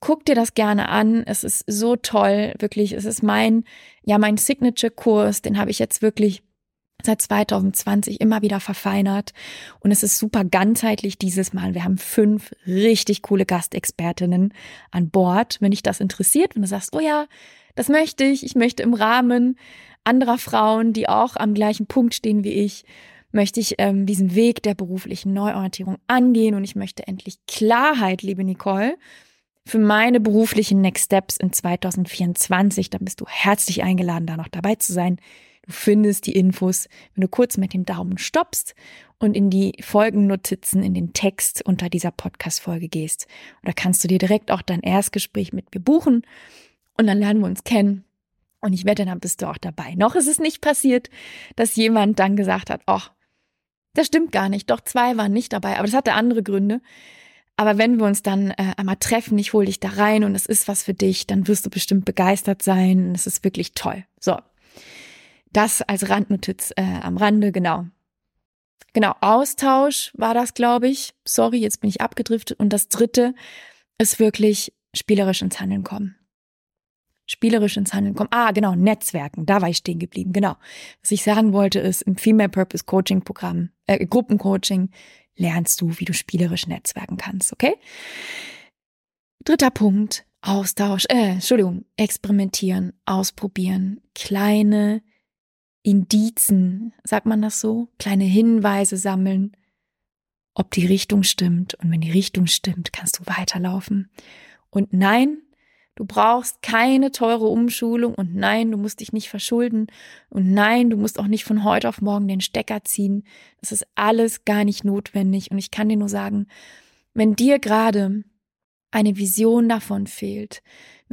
Guck dir das gerne an. Es ist so toll. Wirklich. Es ist mein, ja, mein Signature-Kurs. Den habe ich jetzt wirklich seit 2020 immer wieder verfeinert und es ist super ganzheitlich dieses Mal. Wir haben fünf richtig coole Gastexpertinnen an Bord. Wenn dich das interessiert, wenn du sagst, oh ja, das möchte ich, ich möchte im Rahmen anderer Frauen, die auch am gleichen Punkt stehen wie ich, möchte ich ähm, diesen Weg der beruflichen Neuorientierung angehen und ich möchte endlich Klarheit, liebe Nicole, für meine beruflichen Next Steps in 2024. Dann bist du herzlich eingeladen, da noch dabei zu sein. Du findest die Infos, wenn du kurz mit dem Daumen stoppst und in die Folgennotizen, in den Text unter dieser Podcast-Folge gehst. Oder kannst du dir direkt auch dein Erstgespräch mit mir buchen und dann lernen wir uns kennen. Und ich wette, dann bist du auch dabei. Noch ist es nicht passiert, dass jemand dann gesagt hat, ach, das stimmt gar nicht. Doch zwei waren nicht dabei, aber das hatte andere Gründe. Aber wenn wir uns dann äh, einmal treffen, ich hole dich da rein und es ist was für dich, dann wirst du bestimmt begeistert sein. Es ist wirklich toll. So, das als Randnotiz äh, am Rande, genau. Genau, Austausch war das, glaube ich. Sorry, jetzt bin ich abgedriftet. Und das dritte ist wirklich spielerisch ins Handeln kommen. Spielerisch ins Handeln kommen. Ah, genau, Netzwerken. Da war ich stehen geblieben. Genau. Was ich sagen wollte, ist, im Female Purpose Coaching Programm, äh, Gruppencoaching lernst du, wie du spielerisch netzwerken kannst, okay? Dritter Punkt, Austausch, äh, Entschuldigung, experimentieren, ausprobieren, kleine Indizen, sagt man das so, kleine Hinweise sammeln, ob die Richtung stimmt. Und wenn die Richtung stimmt, kannst du weiterlaufen. Und nein, du brauchst keine teure Umschulung und nein, du musst dich nicht verschulden und nein, du musst auch nicht von heute auf morgen den Stecker ziehen. Das ist alles gar nicht notwendig. Und ich kann dir nur sagen, wenn dir gerade eine Vision davon fehlt,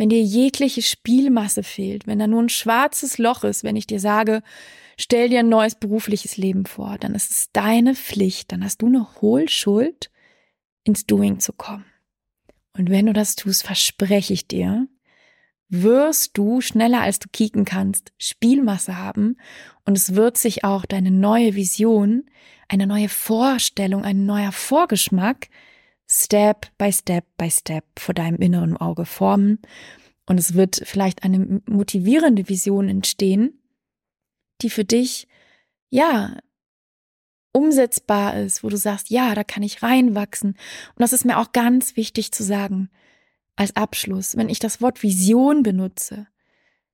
wenn dir jegliche Spielmasse fehlt, wenn da nur ein schwarzes Loch ist, wenn ich dir sage, stell dir ein neues berufliches Leben vor, dann ist es deine Pflicht, dann hast du eine Hohlschuld, ins Doing zu kommen. Und wenn du das tust, verspreche ich dir, wirst du schneller als du kicken kannst Spielmasse haben und es wird sich auch deine neue Vision, eine neue Vorstellung, ein neuer Vorgeschmack Step by Step by Step vor deinem inneren Auge formen. Und es wird vielleicht eine motivierende Vision entstehen, die für dich, ja, umsetzbar ist, wo du sagst, ja, da kann ich reinwachsen. Und das ist mir auch ganz wichtig zu sagen als Abschluss. Wenn ich das Wort Vision benutze,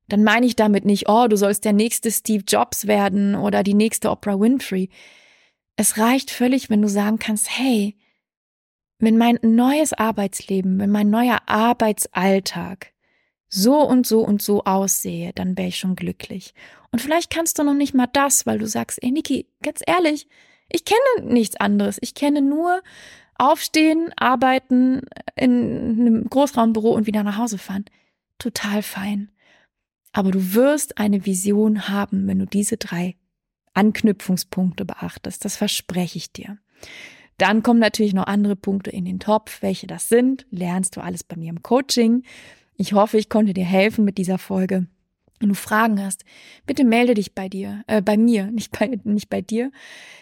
dann meine ich damit nicht, oh, du sollst der nächste Steve Jobs werden oder die nächste Oprah Winfrey. Es reicht völlig, wenn du sagen kannst, hey, wenn mein neues Arbeitsleben, wenn mein neuer Arbeitsalltag so und so und so aussehe, dann wäre ich schon glücklich. Und vielleicht kannst du noch nicht mal das, weil du sagst, ey Niki, ganz ehrlich, ich kenne nichts anderes. Ich kenne nur aufstehen, arbeiten, in einem Großraumbüro und wieder nach Hause fahren. Total fein. Aber du wirst eine Vision haben, wenn du diese drei Anknüpfungspunkte beachtest. Das verspreche ich dir. Dann kommen natürlich noch andere Punkte in den Topf. Welche das sind, lernst du alles bei mir im Coaching. Ich hoffe, ich konnte dir helfen mit dieser Folge. Wenn du Fragen hast, bitte melde dich bei dir, äh, bei mir, nicht bei, nicht bei dir.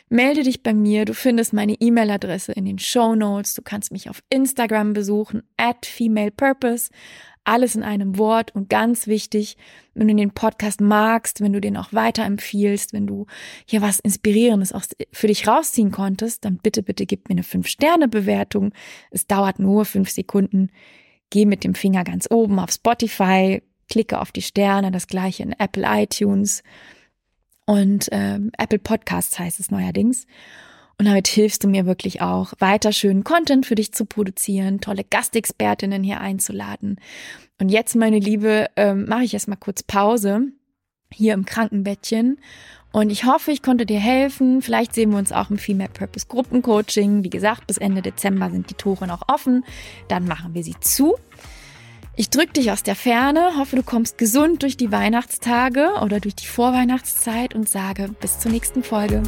Melde dich bei mir. Du findest meine E-Mail-Adresse in den Show Notes. Du kannst mich auf Instagram besuchen, at femalepurpose alles in einem Wort und ganz wichtig, wenn du den Podcast magst, wenn du den auch weiterempfiehlst, wenn du hier was Inspirierendes auch für dich rausziehen konntest, dann bitte, bitte gib mir eine 5-Sterne-Bewertung. Es dauert nur fünf Sekunden. Geh mit dem Finger ganz oben auf Spotify, klicke auf die Sterne, das gleiche in Apple iTunes und ähm, Apple Podcasts heißt es neuerdings. Und damit hilfst du mir wirklich auch, weiter schönen Content für dich zu produzieren, tolle Gastexpertinnen hier einzuladen. Und jetzt, meine Liebe, ähm, mache ich erstmal kurz Pause hier im Krankenbettchen. Und ich hoffe, ich konnte dir helfen. Vielleicht sehen wir uns auch im Female Purpose Gruppencoaching. Wie gesagt, bis Ende Dezember sind die Tore noch offen. Dann machen wir sie zu. Ich drücke dich aus der Ferne, hoffe, du kommst gesund durch die Weihnachtstage oder durch die Vorweihnachtszeit und sage bis zur nächsten Folge.